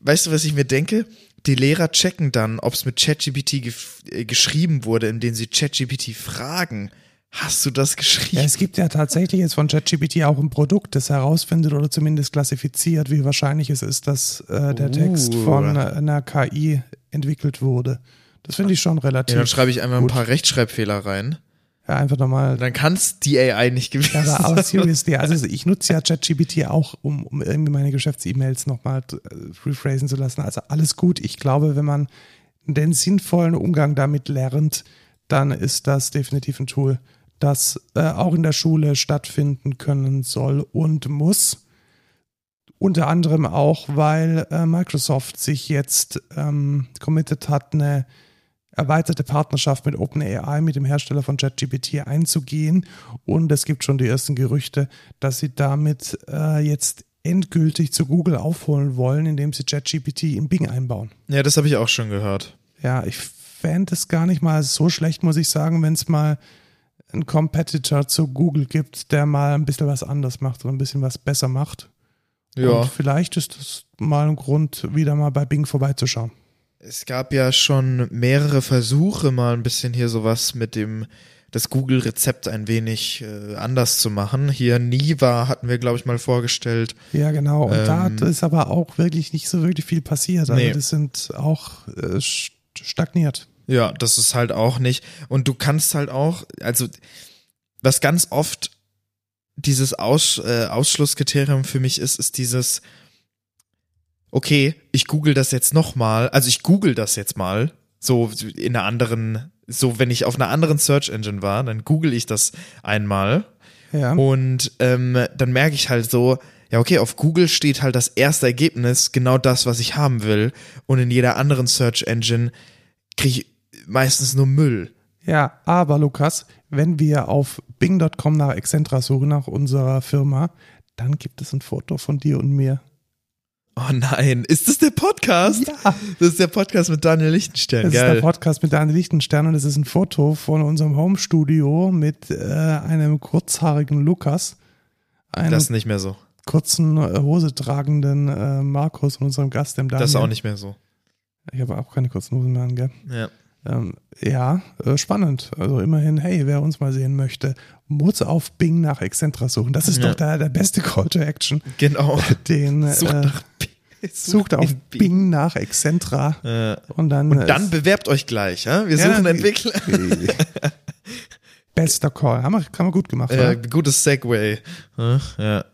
Speaker 2: weißt du, was ich mir denke? Die Lehrer checken dann, ob es mit ChatGPT ge äh, geschrieben wurde, indem sie ChatGPT fragen. Hast du das geschrieben?
Speaker 1: Ja, es gibt ja tatsächlich jetzt von ChatGPT auch ein Produkt, das herausfindet oder zumindest klassifiziert, wie wahrscheinlich es ist, dass äh, der uh. Text von einer KI entwickelt wurde. Das finde ich schon relativ. Ja,
Speaker 2: dann schreibe ich einfach gut. ein paar Rechtschreibfehler rein.
Speaker 1: Ja, einfach nochmal.
Speaker 2: Dann kann es die AI nicht gewesen ja,
Speaker 1: aber, aber seriously, also ich nutze ja ChatGPT auch, um, um irgendwie meine Geschäfts-E-Mails nochmal äh, rephrasen zu lassen. Also alles gut. Ich glaube, wenn man den sinnvollen Umgang damit lernt, dann ist das definitiv ein Tool, das äh, auch in der Schule stattfinden können soll und muss. Unter anderem auch, weil äh, Microsoft sich jetzt ähm, committed hat, eine erweiterte Partnerschaft mit OpenAI, mit dem Hersteller von ChatGPT einzugehen. Und es gibt schon die ersten Gerüchte, dass sie damit äh, jetzt endgültig zu Google aufholen wollen, indem sie ChatGPT in Bing einbauen.
Speaker 2: Ja, das habe ich auch schon gehört.
Speaker 1: Ja, ich fände es gar nicht mal so schlecht, muss ich sagen, wenn es mal einen Competitor zu Google gibt, der mal ein bisschen was anders macht oder ein bisschen was besser macht. Ja. Und vielleicht ist das mal ein Grund, wieder mal bei Bing vorbeizuschauen.
Speaker 2: Es gab ja schon mehrere Versuche, mal ein bisschen hier sowas mit dem das Google-Rezept ein wenig äh, anders zu machen. Hier Niva hatten wir, glaube ich, mal vorgestellt.
Speaker 1: Ja, genau. Und ähm, da ist aber auch wirklich nicht so wirklich viel passiert. Also nee. das sind auch äh, stagniert.
Speaker 2: Ja, das ist halt auch nicht. Und du kannst halt auch, also was ganz oft dieses Aus, äh, Ausschlusskriterium für mich ist, ist dieses, okay, ich google das jetzt nochmal, also ich google das jetzt mal, so in einer anderen, so wenn ich auf einer anderen Search Engine war, dann google ich das einmal. Ja. Und ähm, dann merke ich halt so, ja, okay, auf Google steht halt das erste Ergebnis, genau das, was ich haben will. Und in jeder anderen Search Engine kriege ich meistens nur Müll.
Speaker 1: Ja, aber Lukas, wenn wir auf bing.com nach Excentra suchen, nach unserer Firma, dann gibt es ein Foto von dir und mir.
Speaker 2: Oh nein, ist das der Podcast? Ja. Das ist der Podcast mit Daniel Lichtenstern.
Speaker 1: Das
Speaker 2: Geil.
Speaker 1: ist der Podcast mit Daniel Lichtenstern und es ist ein Foto von unserem Homestudio mit äh, einem kurzhaarigen Lukas.
Speaker 2: Einem das ist nicht mehr so.
Speaker 1: Kurzen äh, Hose tragenden äh, Markus und unserem Gast, dem Daniel.
Speaker 2: Das ist auch nicht mehr so.
Speaker 1: Ich habe auch keine kurzen Hosen mehr an, gell?
Speaker 2: Ja.
Speaker 1: Ähm, ja, äh, spannend. Also immerhin, hey, wer uns mal sehen möchte, muss auf Bing nach Excentra suchen. Das ist ja. doch der, der beste Call to Action.
Speaker 2: Genau. [laughs]
Speaker 1: Den, sucht, äh, nach Bing. Sucht auf Bing. [laughs] Bing. nach Excentra.
Speaker 2: Ja. Und dann, und dann bewerbt euch gleich. Ja? Wir suchen ja, Entwickler. [laughs]
Speaker 1: Bester Call. Haben wir, haben wir gut gemacht.
Speaker 2: Ja, gutes Segway. Ja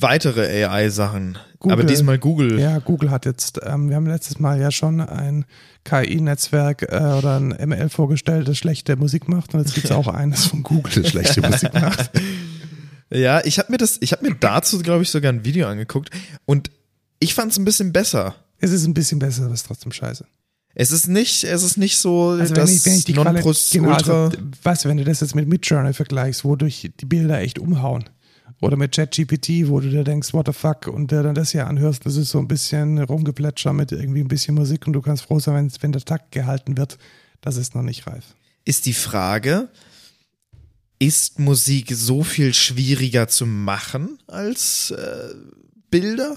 Speaker 2: weitere AI-Sachen. Aber diesmal Google.
Speaker 1: Ja, Google hat jetzt, ähm, wir haben letztes Mal ja schon ein KI-Netzwerk äh, oder ein ML vorgestellt, das schlechte Musik macht. Und jetzt gibt es [laughs] auch eines von Google, das schlechte Musik macht.
Speaker 2: Ja, ich habe mir das, ich habe mir dazu, glaube ich, sogar ein Video angeguckt und ich fand es ein bisschen besser.
Speaker 1: Es ist ein bisschen besser, aber es ist trotzdem scheiße.
Speaker 2: Es ist nicht, es ist nicht so
Speaker 1: also das wenn ich, wenn ich die Nonplus genau, Also, weißt du, wenn du das jetzt mit Midjourney vergleichst, wodurch die Bilder echt umhauen, oder mit ChatGPT, wo du dir denkst, what the fuck, und dir dann das hier anhörst, das ist so ein bisschen Rumgeplätscher mit irgendwie ein bisschen Musik und du kannst froh sein, wenn, wenn der Takt gehalten wird. Das ist noch nicht reif.
Speaker 2: Ist die Frage, ist Musik so viel schwieriger zu machen als äh, Bilder?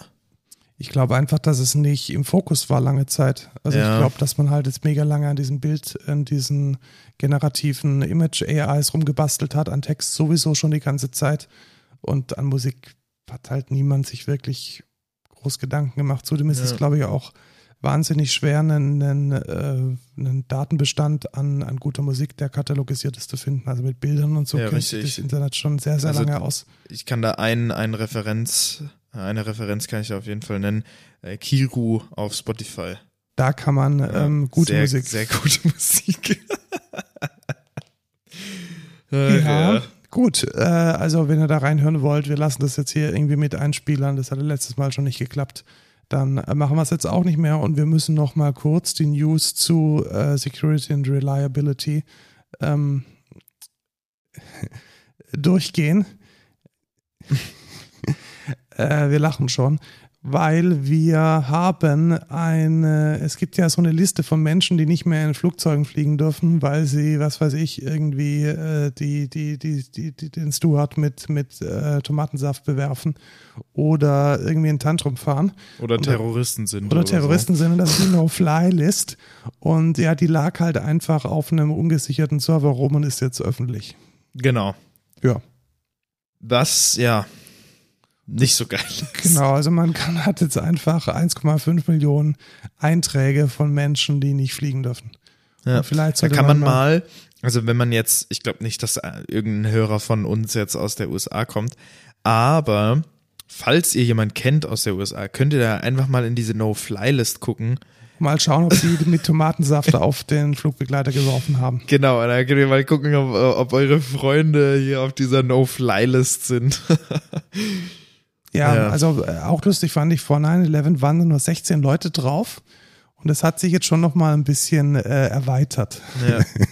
Speaker 1: Ich glaube einfach, dass es nicht im Fokus war lange Zeit. Also
Speaker 2: Ja.
Speaker 1: ich glaube, dass man halt jetzt mega lange an diesem Bild, an diesen generativen Image-AIs rumgebastelt hat, an Text sowieso schon die ganze Zeit. Und an Musik hat halt niemand sich wirklich groß Gedanken gemacht. Zudem ist
Speaker 2: Ja.
Speaker 1: es, glaube ich, auch wahnsinnig schwer, einen, einen, äh, einen Datenbestand an, an guter Musik, der katalogisiert ist, zu finden. Also mit Bildern und so
Speaker 2: Ja,
Speaker 1: kennt sich das Internet schon sehr, sehr
Speaker 2: Also
Speaker 1: lange aus.
Speaker 2: Ich kann da einen, einen Referenz, eine Referenz kann ich auf jeden Fall nennen. Äh, Kiru auf Spotify.
Speaker 1: Da kann man
Speaker 2: Ja,
Speaker 1: ähm, gute
Speaker 2: sehr,
Speaker 1: Musik.
Speaker 2: Sehr gute [laughs] Musik. Ach,
Speaker 1: Ja, gut. Äh, also wenn ihr da reinhören wollt, wir lassen das jetzt hier irgendwie mit einspielern. Das hatte letztes Mal schon nicht geklappt. Dann machen wir es jetzt auch nicht mehr und wir müssen noch mal kurz die News zu äh, Security and Reliability ähm, [laughs] durchgehen. [laughs] äh, wir lachen schon, weil wir haben eine, es gibt ja so eine Liste von Menschen, die nicht mehr in Flugzeugen fliegen dürfen, weil sie, was weiß ich, irgendwie äh, die, die, die, die, die, den Steward mit, mit äh, Tomatensaft bewerfen oder irgendwie einen Tantrum fahren
Speaker 2: Oder Terroristen sind.
Speaker 1: oder Terroristen sind und das ist die No-Fly-List. Und ja, die lag halt einfach auf einem ungesicherten Server rum und ist jetzt öffentlich.
Speaker 2: So. Genau.
Speaker 1: Ja.
Speaker 2: Was, ja, nicht so geil ist.
Speaker 1: Genau, also man kann, hat jetzt einfach 1,5 Millionen Einträge von Menschen, die nicht fliegen dürfen.
Speaker 2: Ja.
Speaker 1: Und vielleicht
Speaker 2: Da kann man mal, also wenn man jetzt, ich glaube nicht, dass äh, irgendein Hörer von uns jetzt aus der USA kommt, aber falls ihr jemand kennt aus der USA, könnt ihr da einfach mal in diese No-Fly-List gucken.
Speaker 1: mal schauen, ob sie mit Tomatensaft auf den Flugbegleiter geworfen haben.
Speaker 2: Genau, da könnt ihr mal gucken, ob, ob eure Freunde hier auf dieser No-Fly-List sind. [laughs]
Speaker 1: Ja,
Speaker 2: Ja.
Speaker 1: also äh, auch lustig fand ich, vor 9-11 waren nur 16 Leute drauf. Und das hat sich jetzt schon nochmal ein bisschen äh, erweitert.
Speaker 2: ja. [laughs]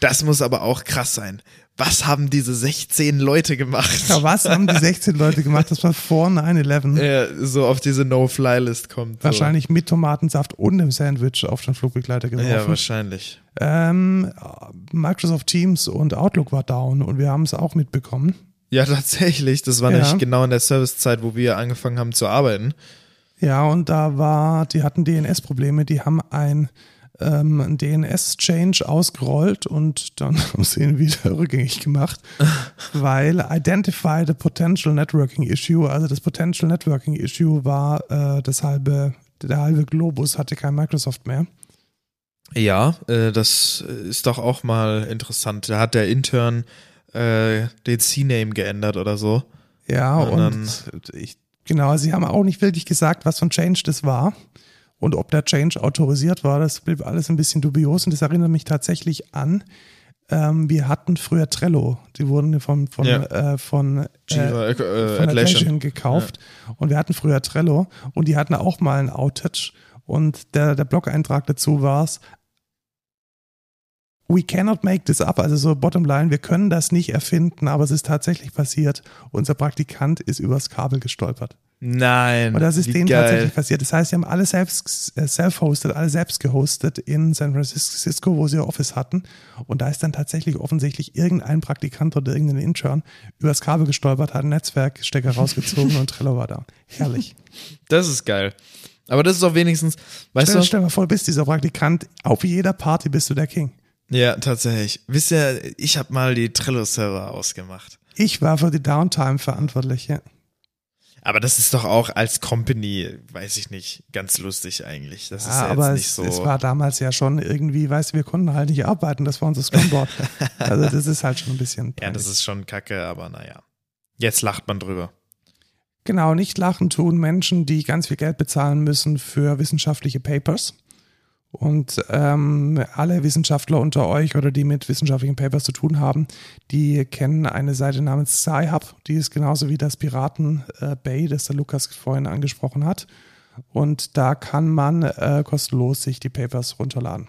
Speaker 2: Das muss aber auch krass sein. Was haben diese 16 Leute gemacht?
Speaker 1: Ja, was haben die 16 Leute gemacht? Das war vor 9-11.
Speaker 2: Ja, so auf diese No-Fly-List kommt. So.
Speaker 1: Wahrscheinlich mit Tomatensaft und einem Sandwich auf den Flugbegleiter
Speaker 2: Ja,
Speaker 1: geworfen.
Speaker 2: wahrscheinlich.
Speaker 1: ähm, Microsoft Teams und Outlook war down und wir haben es auch mitbekommen.
Speaker 2: Ja, [laughs] tatsächlich. Das war
Speaker 1: Ja.
Speaker 2: nämlich genau in der Servicezeit, wo wir angefangen haben zu arbeiten.
Speaker 1: Ja, und da war, die hatten DNS-Probleme, die haben ein, ähm, ein DNS-Change ausgerollt und dann [laughs] haben sie ihn wieder rückgängig gemacht, [laughs] weil Identify the Potential Networking Issue, also das Potential Networking Issue war äh, das halbe, der halbe Globus hatte kein Microsoft mehr.
Speaker 2: Ja, äh, das ist doch auch mal interessant. Da hat der Intern äh, den C-Name geändert oder so.
Speaker 1: Ja,
Speaker 2: Und
Speaker 1: und ich, genau, sie haben auch nicht wirklich gesagt, was für ein Change das war und ob der Change autorisiert war. Das blieb alles ein bisschen dubios und das erinnert mich tatsächlich an. Ähm, wir hatten früher Trello, die wurden von, von,
Speaker 2: Ja.
Speaker 1: äh, von, äh,
Speaker 2: äh, äh,
Speaker 1: von
Speaker 2: Atlassian.
Speaker 1: Gekauft und wir hatten früher Trello und die hatten auch mal ein Outage und der, der Blog-Eintrag dazu war es, We cannot make this up, also so bottom line, wir können das nicht erfinden, aber es ist tatsächlich passiert. Unser Praktikant ist übers Kabel gestolpert.
Speaker 2: Nein.
Speaker 1: Und das ist denen
Speaker 2: geil.
Speaker 1: tatsächlich passiert. Das heißt, sie haben alle selbst äh, self-hosted, alle selbst gehostet in San Francisco, wo sie ihr Office hatten. Und da ist dann tatsächlich offensichtlich irgendein Praktikant oder irgendein Intern übers Kabel gestolpert, hat einen Netzwerkstecker rausgezogen und Trello war da. Herrlich.
Speaker 2: Das ist geil. Aber das ist auch wenigstens, weißt
Speaker 1: Stell,
Speaker 2: du?
Speaker 1: stell dir mal vor, bist dieser Praktikant. Auf jeder Party bist du der King.
Speaker 2: Ja, tatsächlich. Wisst ihr, ich habe mal die Trello-Server ausgemacht.
Speaker 1: Ich war für die Downtime verantwortlich. Ja.
Speaker 2: Aber das ist doch auch als Company, weiß ich nicht, ganz lustig eigentlich. Das ist
Speaker 1: Ja, aber es,
Speaker 2: so.
Speaker 1: es war damals ja schon irgendwie, weißt du, wir konnten halt nicht arbeiten. Das war unser Scrumboard. [laughs] also das ist halt schon ein bisschen.
Speaker 2: ja, das
Speaker 1: peinlich.
Speaker 2: ist schon kacke, aber naja. Jetzt lacht man drüber.
Speaker 1: Genau, nicht lachen tun Menschen, die ganz viel Geld bezahlen müssen für wissenschaftliche Papers. Und ähm, alle Wissenschaftler unter euch oder die mit wissenschaftlichen Papers zu tun haben, die kennen eine Seite namens Sci-Hub. Die ist genauso wie das Piraten äh, Bay, das der Lukas vorhin angesprochen hat. Und da kann man äh, kostenlos sich die Papers runterladen.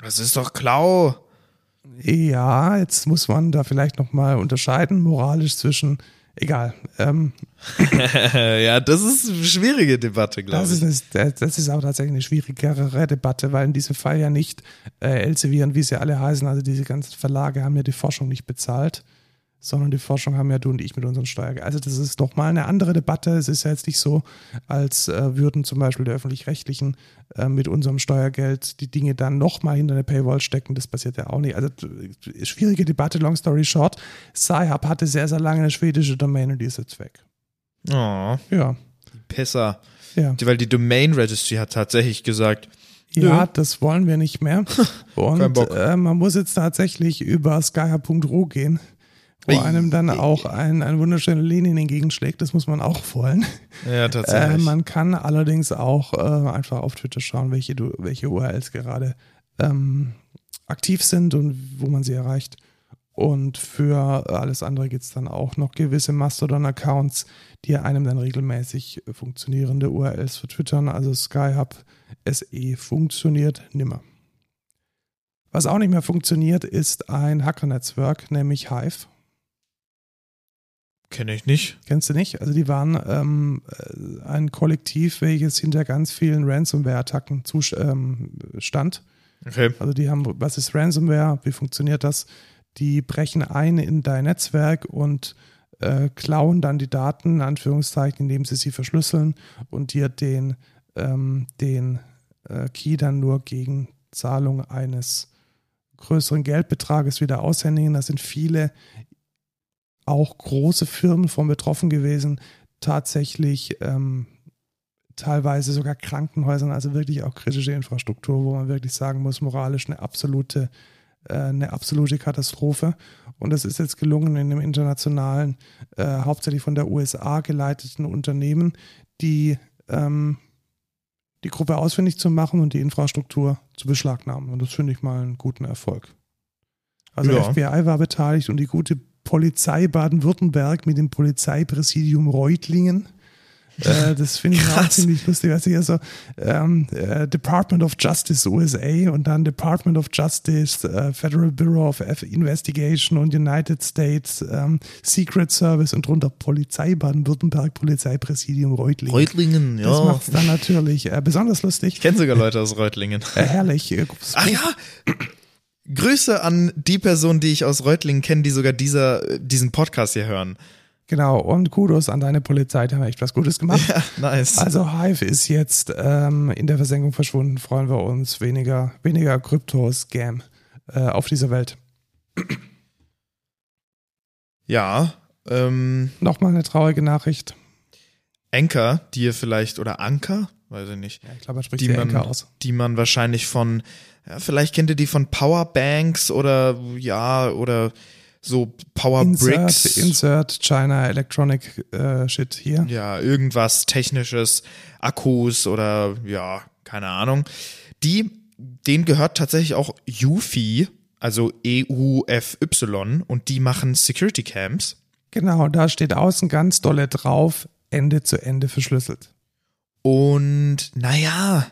Speaker 2: Das ist doch Klau.
Speaker 1: Ja, jetzt muss man da vielleicht nochmal unterscheiden, moralisch zwischen, egal, ähm, [laughs]
Speaker 2: ja, das ist eine schwierige Debatte, glaube ich.
Speaker 1: ist, eine, das ist aber tatsächlich eine schwierigere Debatte, weil in diesem Fall ja nicht äh, Elsevier und wie sie alle heißen, also diese ganzen Verlage haben ja die Forschung nicht bezahlt, sondern die Forschung haben ja du und ich mit unserem Steuergeld. Also das ist doch mal eine andere Debatte. Es ist ja jetzt nicht so, als äh, würden zum Beispiel die öffentlich-rechtlichen äh, mit unserem Steuergeld die Dinge dann nochmal hinter eine Paywall stecken. Das passiert ja auch nicht. Also schwierige Debatte, long story short. Sci-Hub hatte sehr, sehr lange eine schwedische Domain und die ist jetzt weg.
Speaker 2: Oh,
Speaker 1: Ja,
Speaker 2: Pisser.
Speaker 1: ja.
Speaker 2: Weil die Domain Registry hat tatsächlich gesagt,
Speaker 1: Ja,
Speaker 2: Nö.
Speaker 1: das wollen wir nicht mehr. [laughs]
Speaker 2: Kein
Speaker 1: Und
Speaker 2: Bock.
Speaker 1: äh, man muss jetzt tatsächlich über skyhub.ro gehen, wo
Speaker 2: Ei.
Speaker 1: einem dann auch ein, ein wunderschöner Lenin entgegenschlägt. Das muss man auch wollen.
Speaker 2: ja,
Speaker 1: Äh,
Speaker 2: tatsächlich.
Speaker 1: man kann allerdings auch äh, einfach auf Twitter schauen, welche, du- welche URLs gerade ähm, aktiv sind und wo man sie erreicht. Und für alles andere gibt es dann auch noch gewisse Mastodon-Accounts, die einem dann regelmäßig funktionierende URLs vertwittern. Also Skyhub SE funktioniert nimmer. Was auch nicht mehr funktioniert, ist ein Hacker-Netzwerk, nämlich Hive.
Speaker 2: Kenne ich nicht.
Speaker 1: Kennst du nicht? Also die waren ähm, äh, ein Kollektiv, welches hinter ganz vielen Ransomware-Attacken ähm, stand.
Speaker 2: Okay.
Speaker 1: Also die haben, was ist Ransomware? Wie funktioniert das? Die brechen ein in dein Netzwerk und äh, klauen dann die Daten, in Anführungszeichen, indem sie sie verschlüsseln und dir den, ähm, den äh, Key dann nur gegen Zahlung eines größeren Geldbetrages wieder aushändigen. Da sind viele auch große Firmen von betroffen gewesen, tatsächlich ähm, teilweise sogar Krankenhäusern, also wirklich auch kritische Infrastruktur, wo man wirklich sagen muss, moralisch eine absolute, äh, eine absolute Katastrophe. Und es ist jetzt gelungen, in einem internationalen, äh, hauptsächlich von der USA geleiteten Unternehmen, die ähm, die Gruppe ausfindig zu machen und die Infrastruktur zu beschlagnahmen. Und das finde ich mal einen guten Erfolg. Also
Speaker 2: Ja.
Speaker 1: FBI war beteiligt und die gute Polizei Baden-Württemberg mit dem Polizeipräsidium Reutlingen. Äh, das finde ich auch ziemlich lustig. Also hier so ähm, äh, Department of Justice USA und dann Department of Justice, äh, Federal Bureau of Investigation und United States ähm, Secret Service und drunter Polizei Baden-Württemberg, Polizeipräsidium Reutlingen.
Speaker 2: Reutlingen,
Speaker 1: Das
Speaker 2: ja.
Speaker 1: macht es dann natürlich äh, besonders lustig.
Speaker 2: Ich kenne sogar Leute aus Reutlingen.
Speaker 1: Äh, herrlich. Äh,
Speaker 2: Ach ja. Grüße an die Person, die ich aus Reutlingen kenne, die sogar dieser, diesen Podcast hier hören.
Speaker 1: Genau, und Kudos an deine Polizei, die haben echt was Gutes gemacht.
Speaker 2: Ja, nice.
Speaker 1: Also Hive ist jetzt ähm, in der Versenkung verschwunden, freuen wir uns. Weniger, weniger Krypto-Scam äh, auf dieser Welt.
Speaker 2: ja, ähm,
Speaker 1: Nochmal eine traurige Nachricht.
Speaker 2: Anker, die ihr vielleicht, oder Anker, weiß ich nicht,
Speaker 1: Ja, ich glaube, er spricht
Speaker 2: die man,
Speaker 1: Enker aus.
Speaker 2: die man wahrscheinlich von, ja, vielleicht kennt ihr die von Powerbanks oder, ja, oder so Powerbricks.
Speaker 1: Insert, insert China Electronic äh, Shit hier.
Speaker 2: ja, irgendwas technisches, Akkus oder ja, keine Ahnung. Die, denen gehört tatsächlich auch Ufi, also EUFY und die machen Security Camps.
Speaker 1: Genau, da steht außen ganz dolle drauf, Ende zu Ende verschlüsselt.
Speaker 2: Und naja,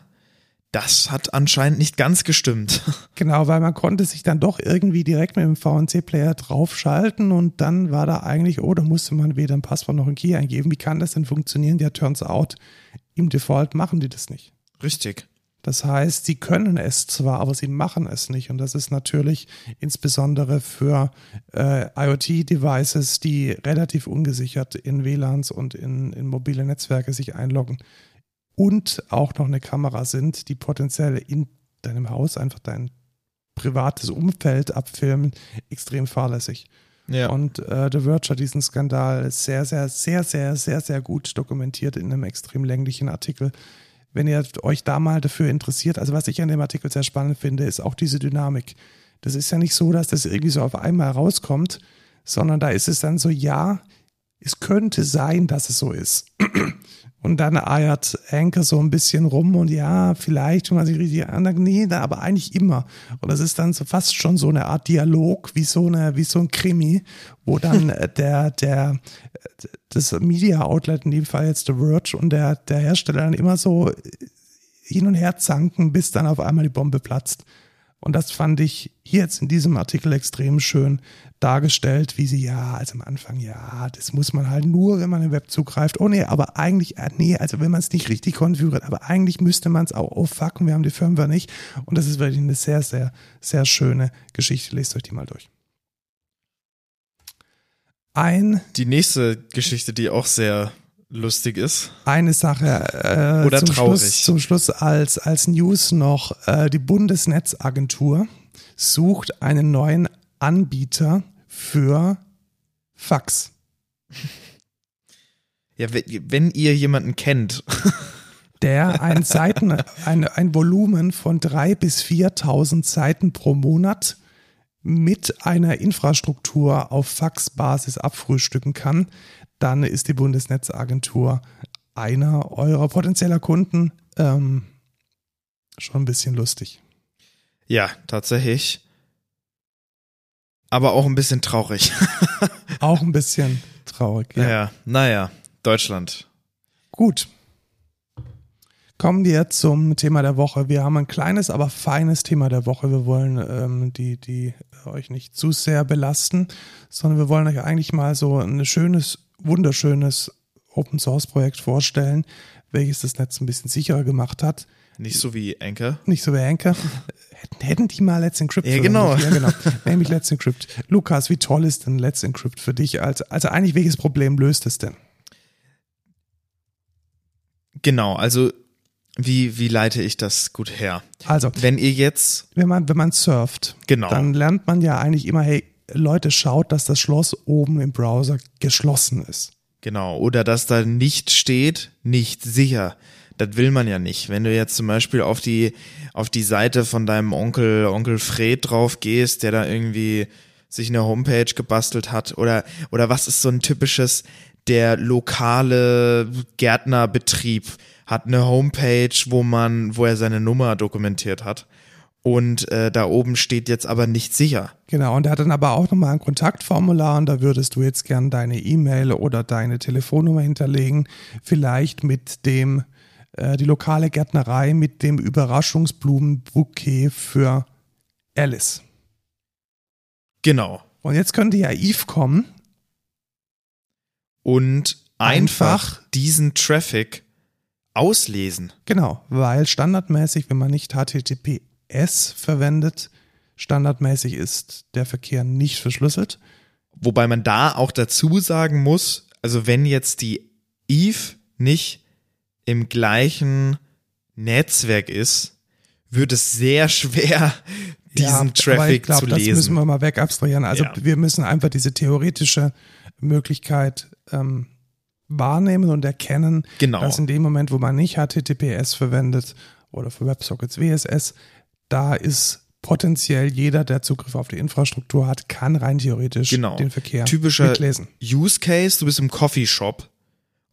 Speaker 2: das hat anscheinend nicht ganz gestimmt. [laughs]
Speaker 1: Genau, weil man konnte sich dann doch irgendwie direkt mit dem VNC-Player draufschalten und dann war da eigentlich, oh, da musste man weder ein Passwort noch ein Key eingeben. Wie kann das denn funktionieren? Ja, turns out, im Default machen die das nicht.
Speaker 2: Richtig.
Speaker 1: Das heißt, sie können es zwar, aber sie machen es nicht. Und das ist natürlich insbesondere für äh, IoT-Devices, die relativ ungesichert in WLANs und in, in mobile Netzwerke sich einloggen und auch noch eine Kamera sind, die potenziell in deinem Haus einfach dein privates Umfeld abfilmen, extrem fahrlässig.
Speaker 2: Ja.
Speaker 1: Und äh, The Verge hat diesen Skandal sehr, sehr, sehr, sehr, sehr, sehr gut dokumentiert in einem extrem länglichen Artikel. Wenn ihr euch da mal dafür interessiert, also was ich an dem Artikel sehr spannend finde, ist auch diese Dynamik. Das ist ja nicht so, dass das irgendwie so auf einmal rauskommt, sondern da ist es dann so, ja, es könnte sein, dass es so ist. Und dann eiert Anker so ein bisschen rum und ja, vielleicht, wenn man sich richtig an, nee, aber eigentlich immer. Und das ist dann so fast schon so eine Art Dialog, wie so eine, wie so ein Krimi, wo dann äh, der, der, das Media Outlet, in dem Fall jetzt The Verge und der, der Hersteller dann immer so hin und her zanken, bis dann auf einmal die Bombe platzt. Und das fand ich hier jetzt in diesem Artikel extrem schön dargestellt, wie sie ja, also am Anfang, ja, das muss man halt nur, wenn man im Web zugreift. Oh nee, aber eigentlich, äh, nee, also wenn man es nicht richtig konfiguriert, aber eigentlich müsste man es auch, oh fuck, wir haben die Firmware nicht. Und das ist wirklich eine sehr, sehr, sehr schöne Geschichte. Lest euch die mal durch. Ein,
Speaker 2: Die nächste Geschichte, die auch sehr lustig ist.
Speaker 1: eine Sache äh,
Speaker 2: Oder
Speaker 1: zum,
Speaker 2: traurig.
Speaker 1: Schluss, zum Schluss als, als News noch. Äh, die Bundesnetzagentur sucht einen neuen Anbieter für Fax. [laughs]
Speaker 2: Ja, wenn, ihr jemanden kennt, [laughs]
Speaker 1: der ein Seiten, ein, ein Volumen von drei bis 4.000 Seiten pro Monat mit einer Infrastruktur auf Faxbasis abfrühstücken kann, dann ist die Bundesnetzagentur einer eurer potenzieller Kunden ähm, schon ein bisschen lustig.
Speaker 2: ja, tatsächlich. Aber auch ein bisschen traurig. [laughs]
Speaker 1: Auch ein bisschen traurig.
Speaker 2: Ja,
Speaker 1: Ja.
Speaker 2: naja, Deutschland.
Speaker 1: Gut. Kommen wir zum Thema der Woche. Wir haben ein kleines, aber feines Thema der Woche. Wir wollen ähm, die, die euch nicht zu sehr belasten, sondern wir wollen euch eigentlich mal so ein schönes, wunderschönes Open Source Projekt vorstellen, welches das Netz ein bisschen sicherer gemacht hat.
Speaker 2: Nicht so wie Enke.
Speaker 1: Nicht so wie Anker. [laughs] Hätten, hätten die mal Let's Encrypt
Speaker 2: Ja, genau.
Speaker 1: Ja, genau. [laughs] Nämlich Let's Encrypt. Lukas, wie toll ist denn Let's Encrypt für dich? Also, also eigentlich, welches Problem löst es denn?
Speaker 2: Genau, also wie, wie leite ich das gut her?
Speaker 1: Also,
Speaker 2: Wenn ihr jetzt,
Speaker 1: wenn man, wenn man surft,
Speaker 2: Genau.
Speaker 1: dann lernt man ja eigentlich immer, hey, Leute, schaut, dass das Schloss oben im Browser geschlossen ist.
Speaker 2: genau, oder dass da nicht steht, nicht sicher. Das will man ja nicht. Wenn du jetzt zum Beispiel auf die, auf die Seite von deinem Onkel, Onkel Fred drauf gehst, der da irgendwie sich eine Homepage gebastelt hat, oder, oder was ist so ein typisches, der lokale Gärtnerbetrieb hat eine Homepage, wo man, wo er seine Nummer dokumentiert hat. Und äh, da oben steht jetzt aber nicht sicher.
Speaker 1: Genau, und er hat dann aber auch nochmal ein Kontaktformular und da würdest du jetzt gern deine E-Mail oder deine Telefonnummer hinterlegen. Vielleicht mit dem, äh, die lokale Gärtnerei mit dem Überraschungsblumenbouquet für Alice.
Speaker 2: Genau.
Speaker 1: Und jetzt könnte ja Eve kommen.
Speaker 2: Und einfach,
Speaker 1: Einfach.
Speaker 2: diesen Traffic auslesen.
Speaker 1: Genau, weil standardmäßig, wenn man nicht HTTPS verwendet, standardmäßig ist der Verkehr nicht verschlüsselt.
Speaker 2: Wobei man da auch dazu sagen muss, also wenn jetzt die Eve nicht im gleichen Netzwerk ist, wird es sehr schwer, [laughs] diesen
Speaker 1: Ja,
Speaker 2: Traffic
Speaker 1: glaub,
Speaker 2: zu
Speaker 1: Das müssen
Speaker 2: lesen.
Speaker 1: wir mal weg abstrahieren. Also
Speaker 2: Ja.
Speaker 1: wir müssen einfach diese theoretische Möglichkeit ähm, wahrnehmen und erkennen,
Speaker 2: Genau.
Speaker 1: dass in dem Moment, wo man nicht HTTPS verwendet oder für WebSockets WSS, da ist potenziell jeder, der Zugriff auf die Infrastruktur hat, kann rein theoretisch
Speaker 2: Genau.
Speaker 1: den Verkehr
Speaker 2: Typischer
Speaker 1: mitlesen.
Speaker 2: Use Case, du bist im Coffeeshop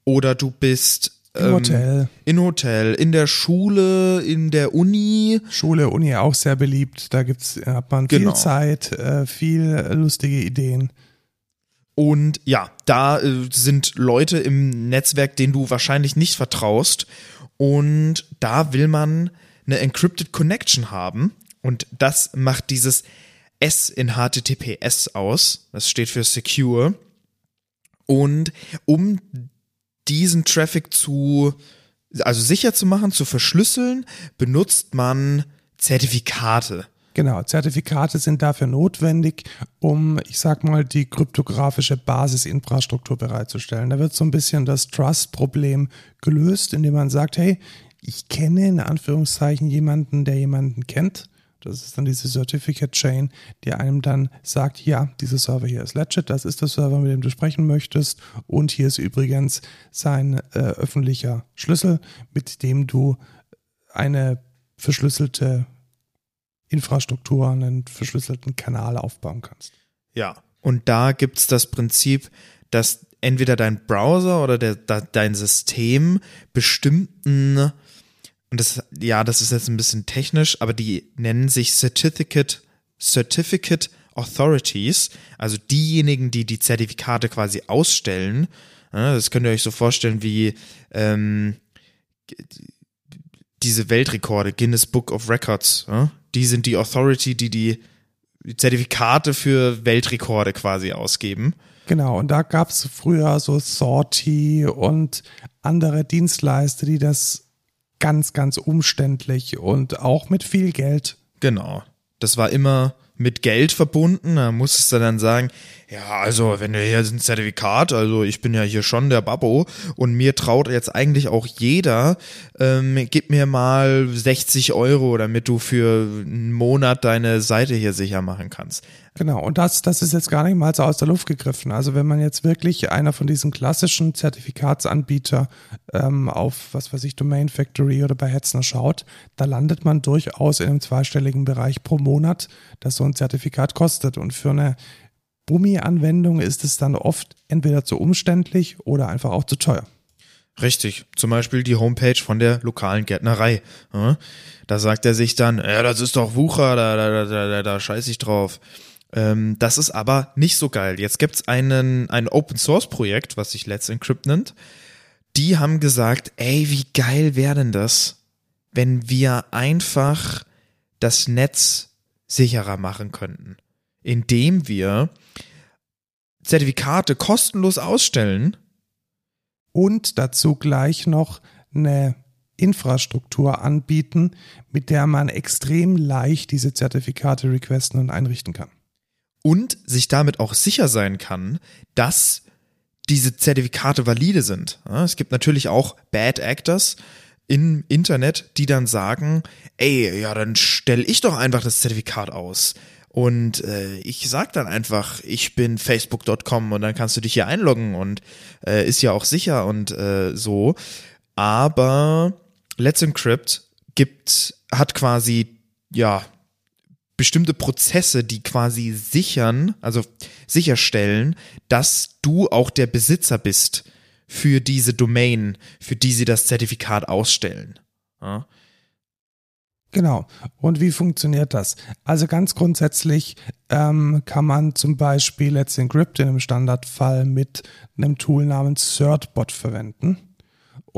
Speaker 2: oder du bist
Speaker 1: Im
Speaker 2: ähm,
Speaker 1: Hotel,
Speaker 2: in Hotel, in der Schule, in der Uni.
Speaker 1: Schule, Uni auch sehr beliebt. Da gibt's, hat man viel
Speaker 2: Genau.
Speaker 1: Zeit, äh, viel lustige Ideen.
Speaker 2: Und ja, da äh, sind Leute im Netzwerk, denen du wahrscheinlich nicht vertraust. Und da will man eine Encrypted Connection haben. Und das macht dieses S in HTTPS aus. Das steht für Secure. Und um diesen Traffic zu, also sicher zu machen, zu verschlüsseln, benutzt man Zertifikate.
Speaker 1: Genau, Zertifikate sind dafür notwendig, um, ich sag mal, die kryptografische Basisinfrastruktur bereitzustellen. Da wird so ein bisschen das Trust-Problem gelöst, indem man sagt, hey, ich kenne in Anführungszeichen jemanden, der jemanden kennt. Das ist dann diese Certificate Chain, die einem dann sagt, ja, dieser Server hier ist legit, das ist der Server, mit dem du sprechen möchtest. Und hier ist übrigens sein äh, öffentlicher Schlüssel, mit dem du eine verschlüsselte Infrastruktur, einen verschlüsselten Kanal aufbauen kannst.
Speaker 2: Ja. Und da gibt's das Prinzip, dass entweder dein Browser oder der, da, dein System bestimmten, und das, ja, das ist jetzt ein bisschen technisch, aber die nennen sich Certificate, Certificate Authorities, also diejenigen, die die Zertifikate quasi ausstellen. Das könnt ihr euch so vorstellen wie ähm, diese Weltrekorde, Guinness Book of Records, die sind die Authority, die die Zertifikate für Weltrekorde quasi ausgeben.
Speaker 1: Genau, und da gab es früher so Sorti und andere Dienstleister, die das ganz, ganz umständlich und auch mit viel Geld.
Speaker 2: Genau. Das war immer mit Geld verbunden. Da musstest du dann sagen, ja, also wenn du hier ein Zertifikat, also ich bin ja hier schon der Babbo und mir traut jetzt eigentlich auch jeder, ähm, gib mir mal 60 Euro, damit du für einen Monat deine Seite hier sicher machen kannst.
Speaker 1: Genau, und das, das ist jetzt gar nicht mal so aus der Luft gegriffen. Also wenn man jetzt wirklich einer von diesen klassischen Zertifikatsanbieter ähm, auf, was weiß ich, Domain Factory oder bei Hetzner schaut, da landet man durchaus in einem zweistelligen Bereich pro Monat, das so ein Zertifikat kostet. Und für eine Bummi-Anwendung ist es dann oft entweder zu umständlich oder einfach auch zu teuer.
Speaker 2: Richtig, zum Beispiel die Homepage von der lokalen Gärtnerei. Da sagt er sich dann, ja, das ist doch Wucher, da, da, da, da, da scheiß ich drauf. Ähm, das ist aber nicht so geil. Jetzt gibt's einen, ein Open Source Projekt, was sich Let's Encrypt nennt. Die haben gesagt, ey, wie geil wäre denn das, wenn wir einfach das Netz sicherer machen könnten, indem wir Zertifikate kostenlos ausstellen.
Speaker 1: Und dazu gleich noch eine Infrastruktur anbieten, mit der man extrem leicht diese Zertifikate requesten und einrichten kann.
Speaker 2: Und sich damit auch sicher sein kann, dass diese Zertifikate valide sind. Es gibt natürlich auch Bad Actors im Internet, die dann sagen, ey, ja, dann stelle ich doch einfach das Zertifikat aus. Und äh, ich sag dann einfach, ich bin facebook.com und dann kannst du dich hier einloggen und äh, ist ja auch sicher und äh, so. Aber Let's Encrypt gibt, hat quasi, ja, bestimmte Prozesse, die quasi sichern, also sicherstellen, dass du auch der Besitzer bist für diese Domain, für die sie das Zertifikat ausstellen. Ja.
Speaker 1: Genau. Und wie funktioniert das? Also ganz grundsätzlich ähm, kann man zum Beispiel Let's Encrypt in einem Standardfall mit einem Tool namens CertBot verwenden.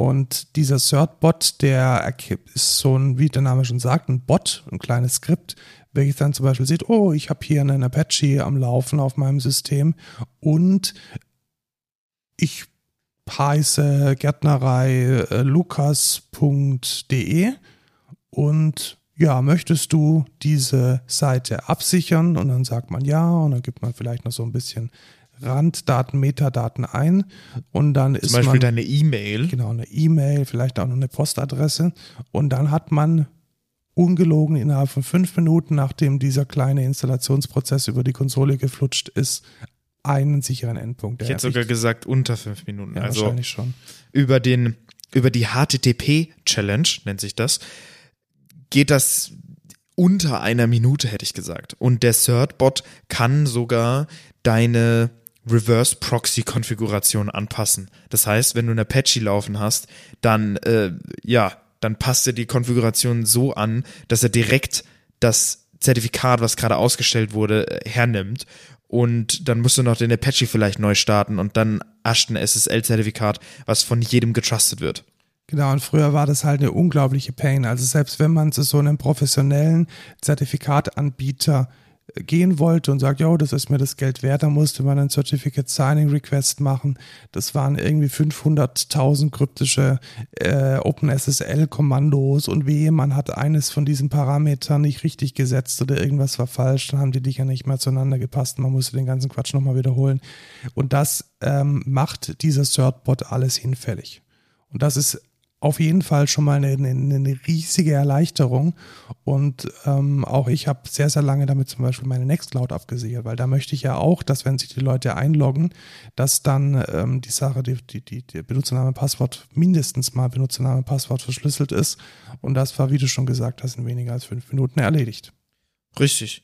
Speaker 1: Und dieser CertBot, der ist so ein, wie der Name schon sagt, ein Bot, ein kleines Skript, welches dann zum Beispiel sieht, oh, ich habe hier einen Apache am Laufen auf meinem System und ich heiße Gärtnerei äh, lukas.de und ja, möchtest du diese Seite absichern? Und dann sagt man ja und dann gibt man vielleicht noch so ein bisschen Randdaten, Metadaten ein und dann
Speaker 2: Zum
Speaker 1: ist
Speaker 2: Beispiel
Speaker 1: man
Speaker 2: deine E-Mail.
Speaker 1: genau eine E-Mail, vielleicht auch noch eine Postadresse und dann hat man ungelogen innerhalb von fünf Minuten, nachdem dieser kleine Installationsprozess über die Konsole geflutscht ist, einen sicheren Endpunkt.
Speaker 2: Ich hätte sogar gesagt unter fünf Minuten.
Speaker 1: ja,
Speaker 2: also
Speaker 1: wahrscheinlich schon.
Speaker 2: über den über die HTTP Challenge nennt sich das geht das unter einer Minute hätte ich gesagt und der Certbot kann sogar deine Reverse Proxy Konfiguration anpassen. Das heißt, wenn du eine Apache laufen hast, dann äh, ja, dann passt er die Konfiguration so an, dass er direkt das Zertifikat, was gerade ausgestellt wurde, äh, hernimmt und dann musst du noch den Apache vielleicht neu starten und dann ascht ein SSL-Zertifikat, was von jedem getrustet wird.
Speaker 1: Genau, und früher war das halt eine unglaubliche Pain. Also selbst wenn man zu so einem professionellen Zertifikatanbieter gehen wollte und sagt, ja, das ist mir das Geld wert, dann musste man einen Certificate Signing Request machen. Das waren irgendwie 500.000 kryptische äh, OpenSSL-Kommandos und wehe, man hat eines von diesen Parametern nicht richtig gesetzt oder irgendwas war falsch, dann haben die Dinger nicht mehr zueinander gepasst. Man musste den ganzen Quatsch nochmal wiederholen. Und das ähm, macht dieser Certbot alles hinfällig. Und das ist auf jeden Fall schon mal eine, eine, eine riesige Erleichterung. Und ähm, auch ich habe sehr, sehr lange damit zum Beispiel meine Nextcloud abgesichert, weil da möchte ich ja auch, dass wenn sich die Leute einloggen, dass dann ähm, die Sache, die, die, die, die Benutzername, Passwort, mindestens mal Benutzername, Passwort verschlüsselt ist. Und das war, wie du schon gesagt hast, in weniger als fünf Minuten erledigt.
Speaker 2: Richtig.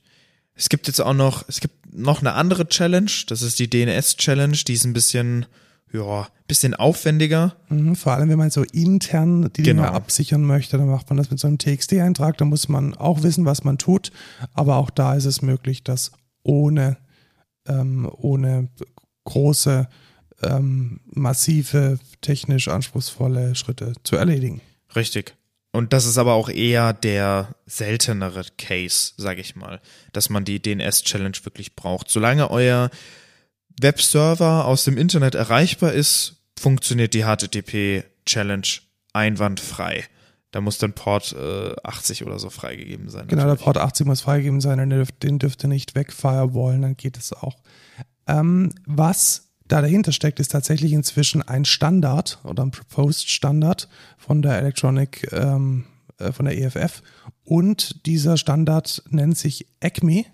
Speaker 2: Es gibt jetzt auch noch, es gibt noch eine andere Challenge, das ist die DNS-Challenge, die ist ein bisschen, ja, bisschen aufwendiger.
Speaker 1: Mhm, vor allem, wenn man so intern die Dinge
Speaker 2: Genau.
Speaker 1: absichern möchte, dann macht man das mit so einem TXT-Eintrag. Da muss man auch wissen, was man tut. Aber auch da ist es möglich, das ohne, ähm, ohne große, ähm, massive, technisch anspruchsvolle Schritte zu erledigen.
Speaker 2: Richtig. Und das ist aber auch eher der seltenere Case, sage ich mal, dass man die DNS-Challenge wirklich braucht. Solange euer Webserver aus dem Internet erreichbar ist, funktioniert die HTTP-Challenge einwandfrei. Da muss dann Port äh, 80 oder so freigegeben sein.
Speaker 1: Genau, natürlich. der Port 80 muss freigegeben sein und den dürfte nicht wegfirewallen, dann geht es auch. Ähm, was da dahinter steckt, ist tatsächlich inzwischen ein Standard oder ein Proposed Standard von der Electronic, ähm, äh, von der EFF. Und dieser Standard nennt sich ECME,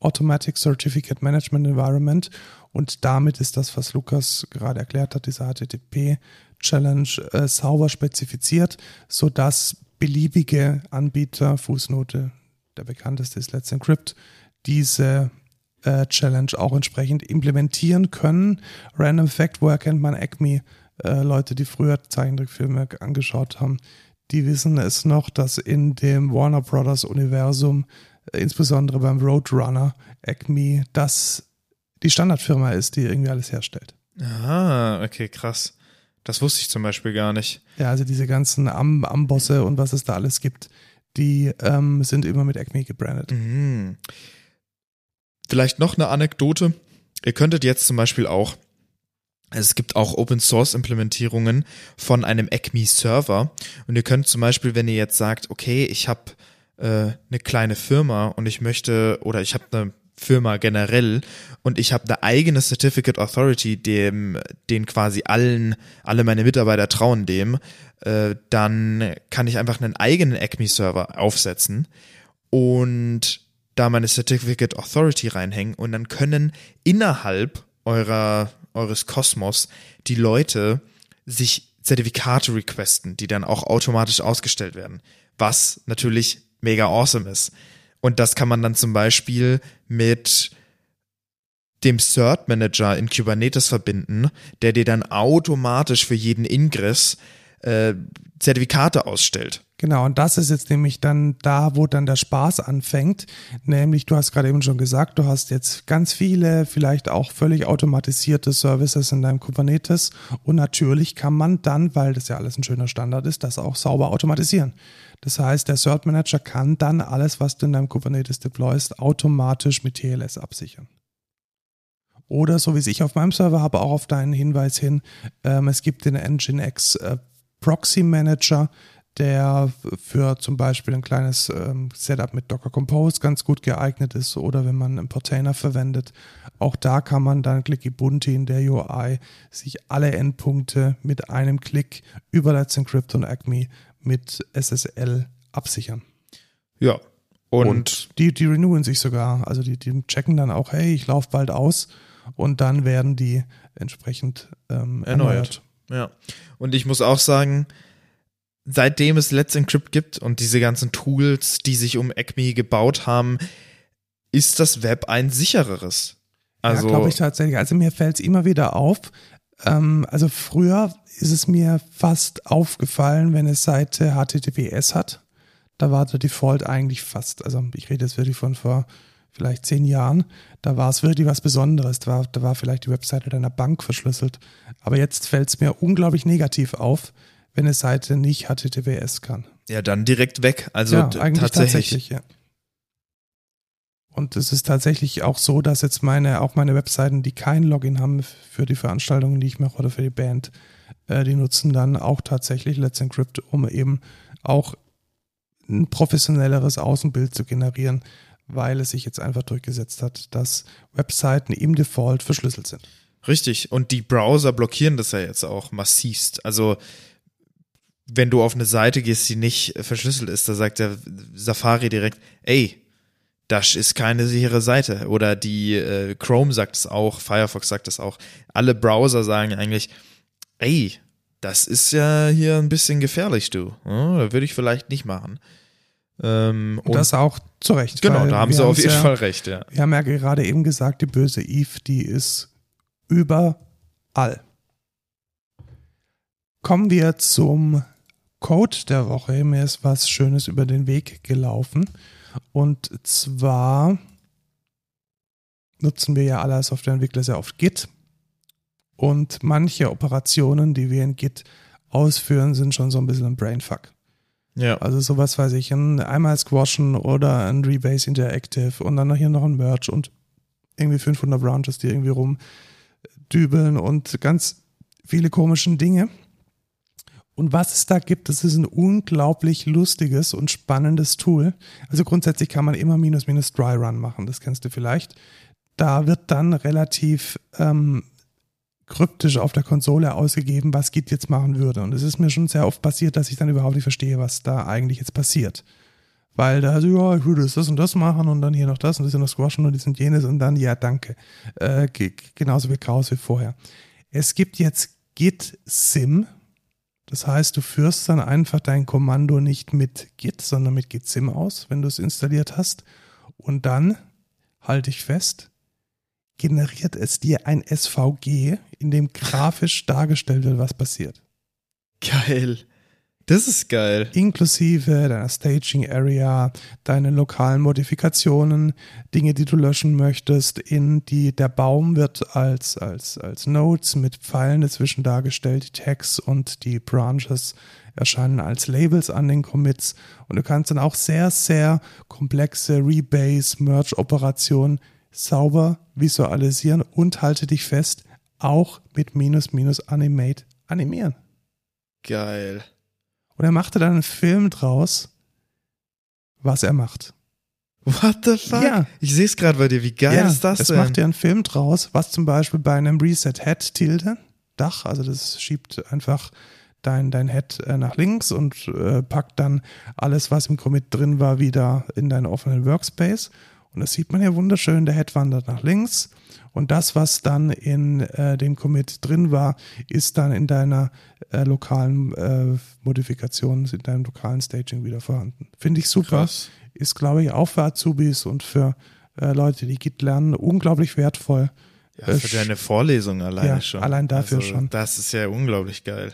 Speaker 1: Automatic Certificate Management Environment. Und damit ist das, was Lukas gerade erklärt hat, dieser HTTP-Challenge äh, sauber spezifiziert, sodass beliebige Anbieter, Fußnote, der bekannteste ist Let's Encrypt, diese äh, Challenge auch entsprechend implementieren können. Random Fact, woher kennt man Acme? Äh, Leute, die früher Zeichentrickfilme angeschaut haben, die wissen es noch, dass in dem Warner Brothers Universum, äh, insbesondere beim Roadrunner, Acme das die Standardfirma ist, die irgendwie alles herstellt.
Speaker 2: Ah, okay, krass. Das wusste ich zum Beispiel gar nicht.
Speaker 1: Ja, also diese ganzen Am Ambosse und was es da alles gibt, die ähm, sind immer mit Acme gebrandet.
Speaker 2: Mhm. Vielleicht noch eine Anekdote. Ihr könntet jetzt zum Beispiel auch, es gibt auch Open Source Implementierungen von einem Acme Server und ihr könnt zum Beispiel, wenn ihr jetzt sagt, okay, ich habe äh, eine kleine Firma und ich möchte oder ich habe eine Firma generell und ich habe eine eigene Certificate Authority, dem, den quasi allen, alle meine Mitarbeiter trauen dem, äh, dann kann ich einfach einen eigenen Acme Server aufsetzen und da meine Certificate Authority reinhängen und dann können innerhalb eurer, eures Kosmos die Leute sich Zertifikate requesten, die dann auch automatisch ausgestellt werden, was natürlich mega awesome ist. Und das kann man dann zum Beispiel mit dem Cert Manager in Kubernetes verbinden, der dir dann automatisch für jeden Ingress äh, Zertifikate ausstellt.
Speaker 1: Genau, und das ist jetzt nämlich dann da, wo dann der Spaß anfängt. Nämlich, du hast gerade eben schon gesagt, du hast jetzt ganz viele, vielleicht auch völlig automatisierte Services in deinem Kubernetes. Und natürlich kann man dann, weil das ja alles ein schöner Standard ist, das auch sauber automatisieren. Das heißt, der Cert Manager kann dann alles, was du in deinem Kubernetes deployst, automatisch mit TLS absichern. Oder so wie es ich auf meinem Server habe, auch auf deinen Hinweis hin, ähm, es gibt den Nginx äh, Proxy Manager, der für zum Beispiel ein kleines ähm, Setup mit Docker Compose ganz gut geeignet ist oder wenn man einen Portainer verwendet. Auch da kann man dann Clicky Bunti in der UI sich alle Endpunkte mit einem Klick über Let's Encrypt und Acme mit SSL absichern.
Speaker 2: Ja.
Speaker 1: Und, und die, die renewen sich sogar. Also die, die checken dann auch, hey, ich laufe bald aus und dann werden die entsprechend ähm, erneuert.
Speaker 2: erneuert. Ja. Und ich muss auch sagen, seitdem es Let's Encrypt gibt und diese ganzen Tools, die sich um Acme gebaut haben, ist das Web ein sichereres.
Speaker 1: Also, ja, glaube ich tatsächlich. Also mir fällt es immer wieder auf. Ähm, also früher ist es mir fast aufgefallen, wenn es Seite HTTPS hat. Da war der Default eigentlich fast, also ich rede jetzt wirklich von vor vielleicht zehn Jahren, da war es wirklich was Besonderes. Da war, da war vielleicht die Webseite deiner Bank verschlüsselt. Aber jetzt fällt es mir unglaublich negativ auf, wenn eine Seite nicht HTTPS kann.
Speaker 2: Ja, dann direkt weg. Also ja, eigentlich tatsächlich. tatsächlich ja.
Speaker 1: Und es ist tatsächlich auch so, dass jetzt meine, auch meine Webseiten, die kein Login haben für die Veranstaltungen, die ich mache oder für die Band, die nutzen dann auch tatsächlich Let's Encrypt, um eben auch ein professionelleres Außenbild zu generieren, weil es sich jetzt einfach durchgesetzt hat, dass Webseiten im Default verschlüsselt sind.
Speaker 2: Richtig. Und die Browser blockieren das ja jetzt auch massivst. Also wenn du auf eine Seite gehst, die nicht verschlüsselt ist, da sagt der Safari direkt, ey, das ist keine sichere Seite. Oder die äh, Chrome sagt es auch, Firefox sagt es auch. Alle Browser sagen eigentlich, ey, das ist ja hier ein bisschen gefährlich, du. Ja, da würde ich vielleicht nicht machen.
Speaker 1: Ähm, und das auch zu Recht.
Speaker 2: Genau, da haben sie auf jeden ja, Fall recht, ja.
Speaker 1: Wir haben ja gerade eben gesagt, die böse Eve, die ist überall. Kommen wir zum Code der Woche. Mir ist was Schönes über den Weg gelaufen. Und zwar nutzen wir ja alle Softwareentwickler sehr oft Git. Und manche Operationen, die wir in Git ausführen, sind schon so ein bisschen ein Brainfuck. Ja. Also sowas weiß ich, ein einmal squashen oder ein Rebase Interactive und dann noch hier noch ein Merge und irgendwie 500 Branches, die irgendwie rumdübeln und ganz viele komischen Dinge. Und was es da gibt, das ist ein unglaublich lustiges und spannendes Tool. Also grundsätzlich kann man immer minus minus Dry Run machen, das kennst du vielleicht. Da wird dann relativ ähm, kryptisch auf der Konsole ausgegeben, was Git jetzt machen würde. Und es ist mir schon sehr oft passiert, dass ich dann überhaupt nicht verstehe, was da eigentlich jetzt passiert. Weil da, ja, ich würde das und das machen und dann hier noch das und das ist noch Squashen und dies und jenes und dann, ja, danke. Äh, genauso wie Chaos wie vorher. Es gibt jetzt Git Sim, das heißt, du führst dann einfach dein Kommando nicht mit Git, sondern mit Git Sim aus, wenn du es installiert hast. Und dann, halte ich fest, generiert es dir ein SVG, in dem grafisch dargestellt wird, was passiert.
Speaker 2: Geil. Das ist geil.
Speaker 1: Inklusive deiner Staging Area, deine lokalen Modifikationen, Dinge, die du löschen möchtest. In die, der Baum wird als, als, als Nodes mit Pfeilen dazwischen dargestellt. Die Tags und die Branches erscheinen als Labels an den Commits. Und du kannst dann auch sehr, sehr komplexe Rebase, Merge-Operationen sauber visualisieren und halte dich fest, auch mit minus minus Animate animieren.
Speaker 2: Geil.
Speaker 1: Und er machte dann einen Film draus, was er macht.
Speaker 2: What the fuck? Ja. Ich sehe es gerade bei dir. Wie geil ja, ist das
Speaker 1: es
Speaker 2: denn?
Speaker 1: Es macht ja einen Film draus, was zum Beispiel bei einem Reset Head Tilde, Dach, also das schiebt einfach dein, dein Head äh, nach links und äh, packt dann alles, was im Commit drin war, wieder in deinen offenen Workspace. Und das sieht man ja wunderschön. Der Head wandert nach links und das, was dann in äh, dem Commit drin war, ist dann in deiner äh, lokalen äh, Modifikation, in deinem lokalen Staging wieder vorhanden. Finde ich super. Krass. Ist, glaube ich, auch für Azubis und für äh, Leute, die Git lernen, unglaublich wertvoll.
Speaker 2: Ja, für deine Vorlesung alleine ja, schon.
Speaker 1: Allein dafür also, schon.
Speaker 2: Das ist ja unglaublich geil.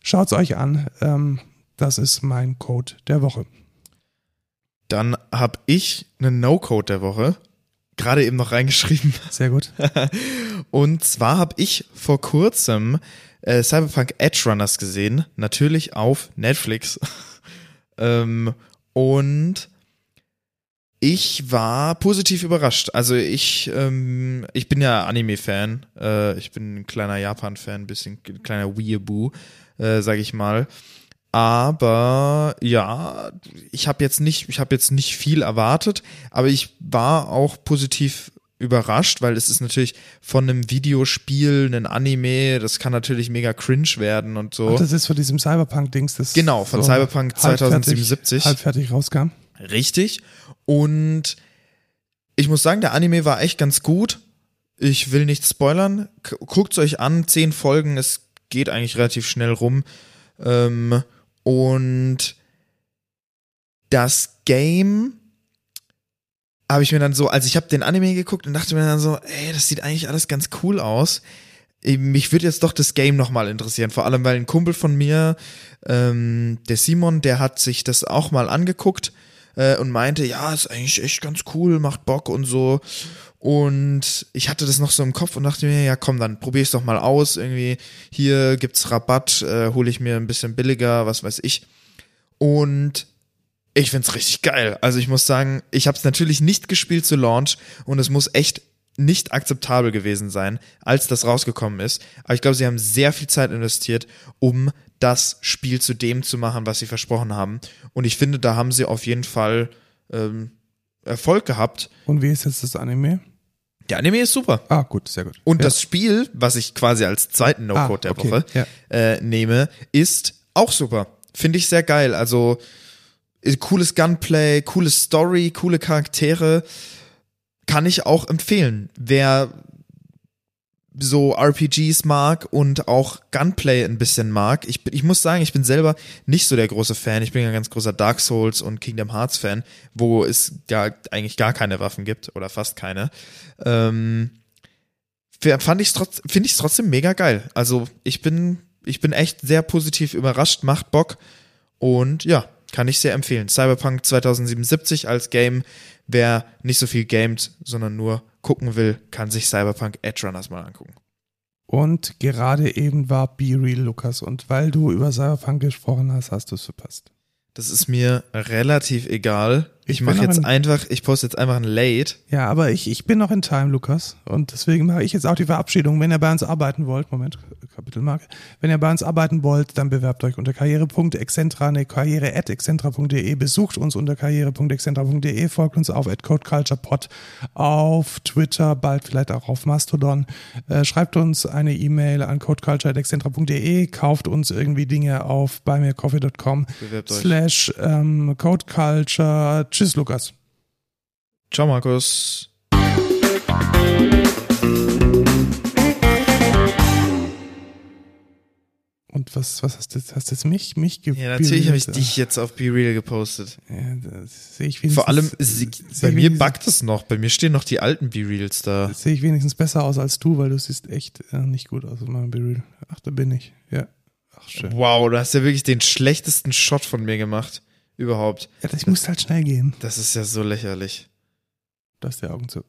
Speaker 1: Schaut es euch an. Ähm, das ist mein Code der Woche.
Speaker 2: Dann habe ich einen No-Code der Woche gerade eben noch reingeschrieben.
Speaker 1: Sehr gut. [laughs]
Speaker 2: Und zwar habe ich vor kurzem äh, Cyberpunk Edge Runners gesehen, natürlich auf Netflix. [laughs] ähm, und ich war positiv überrascht. Also ich, ähm, ich bin ja Anime-Fan. Äh, ich bin ein kleiner Japan-Fan, ein bisschen ein kleiner Weeaboo, äh, sag ich mal. Aber ja, ich habe jetzt nicht, ich habe jetzt nicht viel erwartet, aber ich war auch positiv überrascht, weil es ist natürlich von einem Videospiel, ein Anime, das kann natürlich mega cringe werden und so. Ach,
Speaker 1: das ist von diesem Cyberpunk-Dings, das
Speaker 2: genau von so Cyberpunk 2077
Speaker 1: halbfertig rauskam.
Speaker 2: Richtig. Und ich muss sagen, der Anime war echt ganz gut. Ich will nicht spoilern. Guckt's euch an, zehn Folgen, es geht eigentlich relativ schnell rum. Ähm, und das Game habe ich mir dann so, also ich habe den Anime geguckt und dachte mir dann so, ey, das sieht eigentlich alles ganz cool aus. Mich würde jetzt doch das Game nochmal interessieren, vor allem weil ein Kumpel von mir, ähm, der Simon, der hat sich das auch mal angeguckt äh, und meinte, ja, ist eigentlich echt ganz cool, macht Bock und so. Und ich hatte das noch so im Kopf und dachte mir, ja komm, dann probier ich doch mal aus. Irgendwie, hier gibt's Rabatt, äh, hole ich mir ein bisschen billiger, was weiß ich. Und ich find's richtig geil. Also ich muss sagen, ich habe es natürlich nicht gespielt zu Launch und es muss echt nicht akzeptabel gewesen sein, als das rausgekommen ist. Aber ich glaube, sie haben sehr viel Zeit investiert, um das Spiel zu dem zu machen, was sie versprochen haben. Und ich finde, da haben sie auf jeden Fall ähm, Erfolg gehabt.
Speaker 1: Und wie ist jetzt das Anime?
Speaker 2: Der Anime ist super.
Speaker 1: Ah, gut, sehr gut.
Speaker 2: Und ja. das Spiel, was ich quasi als zweiten No-Code ah, okay. der Woche ja. äh, nehme, ist auch super. Finde ich sehr geil. Also äh, cooles Gunplay, coole Story, coole Charaktere. Kann ich auch empfehlen. Wer so RPGs mag und auch Gunplay ein bisschen mag. Ich, ich muss sagen, ich bin selber nicht so der große Fan. Ich bin ein ganz großer Dark Souls und Kingdom Hearts Fan, wo es ja eigentlich gar keine Waffen gibt oder fast keine. Ähm, fand ich's trotz, finde ich es trotzdem mega geil. Also ich bin, ich bin echt sehr positiv überrascht, macht Bock und ja, kann ich sehr empfehlen. Cyberpunk 2077 als Game. Wer nicht so viel gamet, sondern nur gucken will, kann sich Cyberpunk Edge Runners mal angucken.
Speaker 1: Und gerade eben war Be Real, Lukas. Und weil du über Cyberpunk gesprochen hast, hast du es verpasst.
Speaker 2: Das ist mir relativ egal. Ich mache jetzt
Speaker 1: in-
Speaker 2: einfach, ich poste jetzt einfach ein Late.
Speaker 1: Ja, aber ich, ich bin noch in Time, Lukas. Und deswegen mache ich jetzt auch die Verabschiedung. Wenn ihr bei uns arbeiten wollt, Moment, Kapitelmarke. Wenn ihr bei uns arbeiten wollt, dann bewerbt euch unter karriere.excentra, ne, karriere.excentra.de, besucht uns unter karriere.excentra.de, folgt uns auf @codeculturepod auf Twitter, bald vielleicht auch auf Mastodon. Äh, schreibt uns eine E-Mail an codeculture.excentra.de, kauft uns irgendwie Dinge auf
Speaker 2: Bewerbt euch.
Speaker 1: slash ähm, codeculture. Tschüss, Lukas.
Speaker 2: Ciao, Markus.
Speaker 1: Und was, was hast du jetzt? Hast du jetzt mich, mich ge-
Speaker 2: Ja, natürlich habe ich dich jetzt auf Be Real gepostet.
Speaker 1: Ja, das sehe ich wenigstens,
Speaker 2: Vor allem, sie, bei mir buggt es noch. Bei mir stehen noch die alten Be Reals da.
Speaker 1: Sehe ich wenigstens besser aus als du, weil du siehst echt äh, nicht gut aus in meinem Be-Real. Ach, da bin ich. Ja. Ach, schön.
Speaker 2: Wow, du hast ja wirklich den schlechtesten Shot von mir gemacht. Überhaupt.
Speaker 1: Ja, das muss halt schnell gehen.
Speaker 2: Das ist ja so lächerlich.
Speaker 1: Du hast die Augen zu.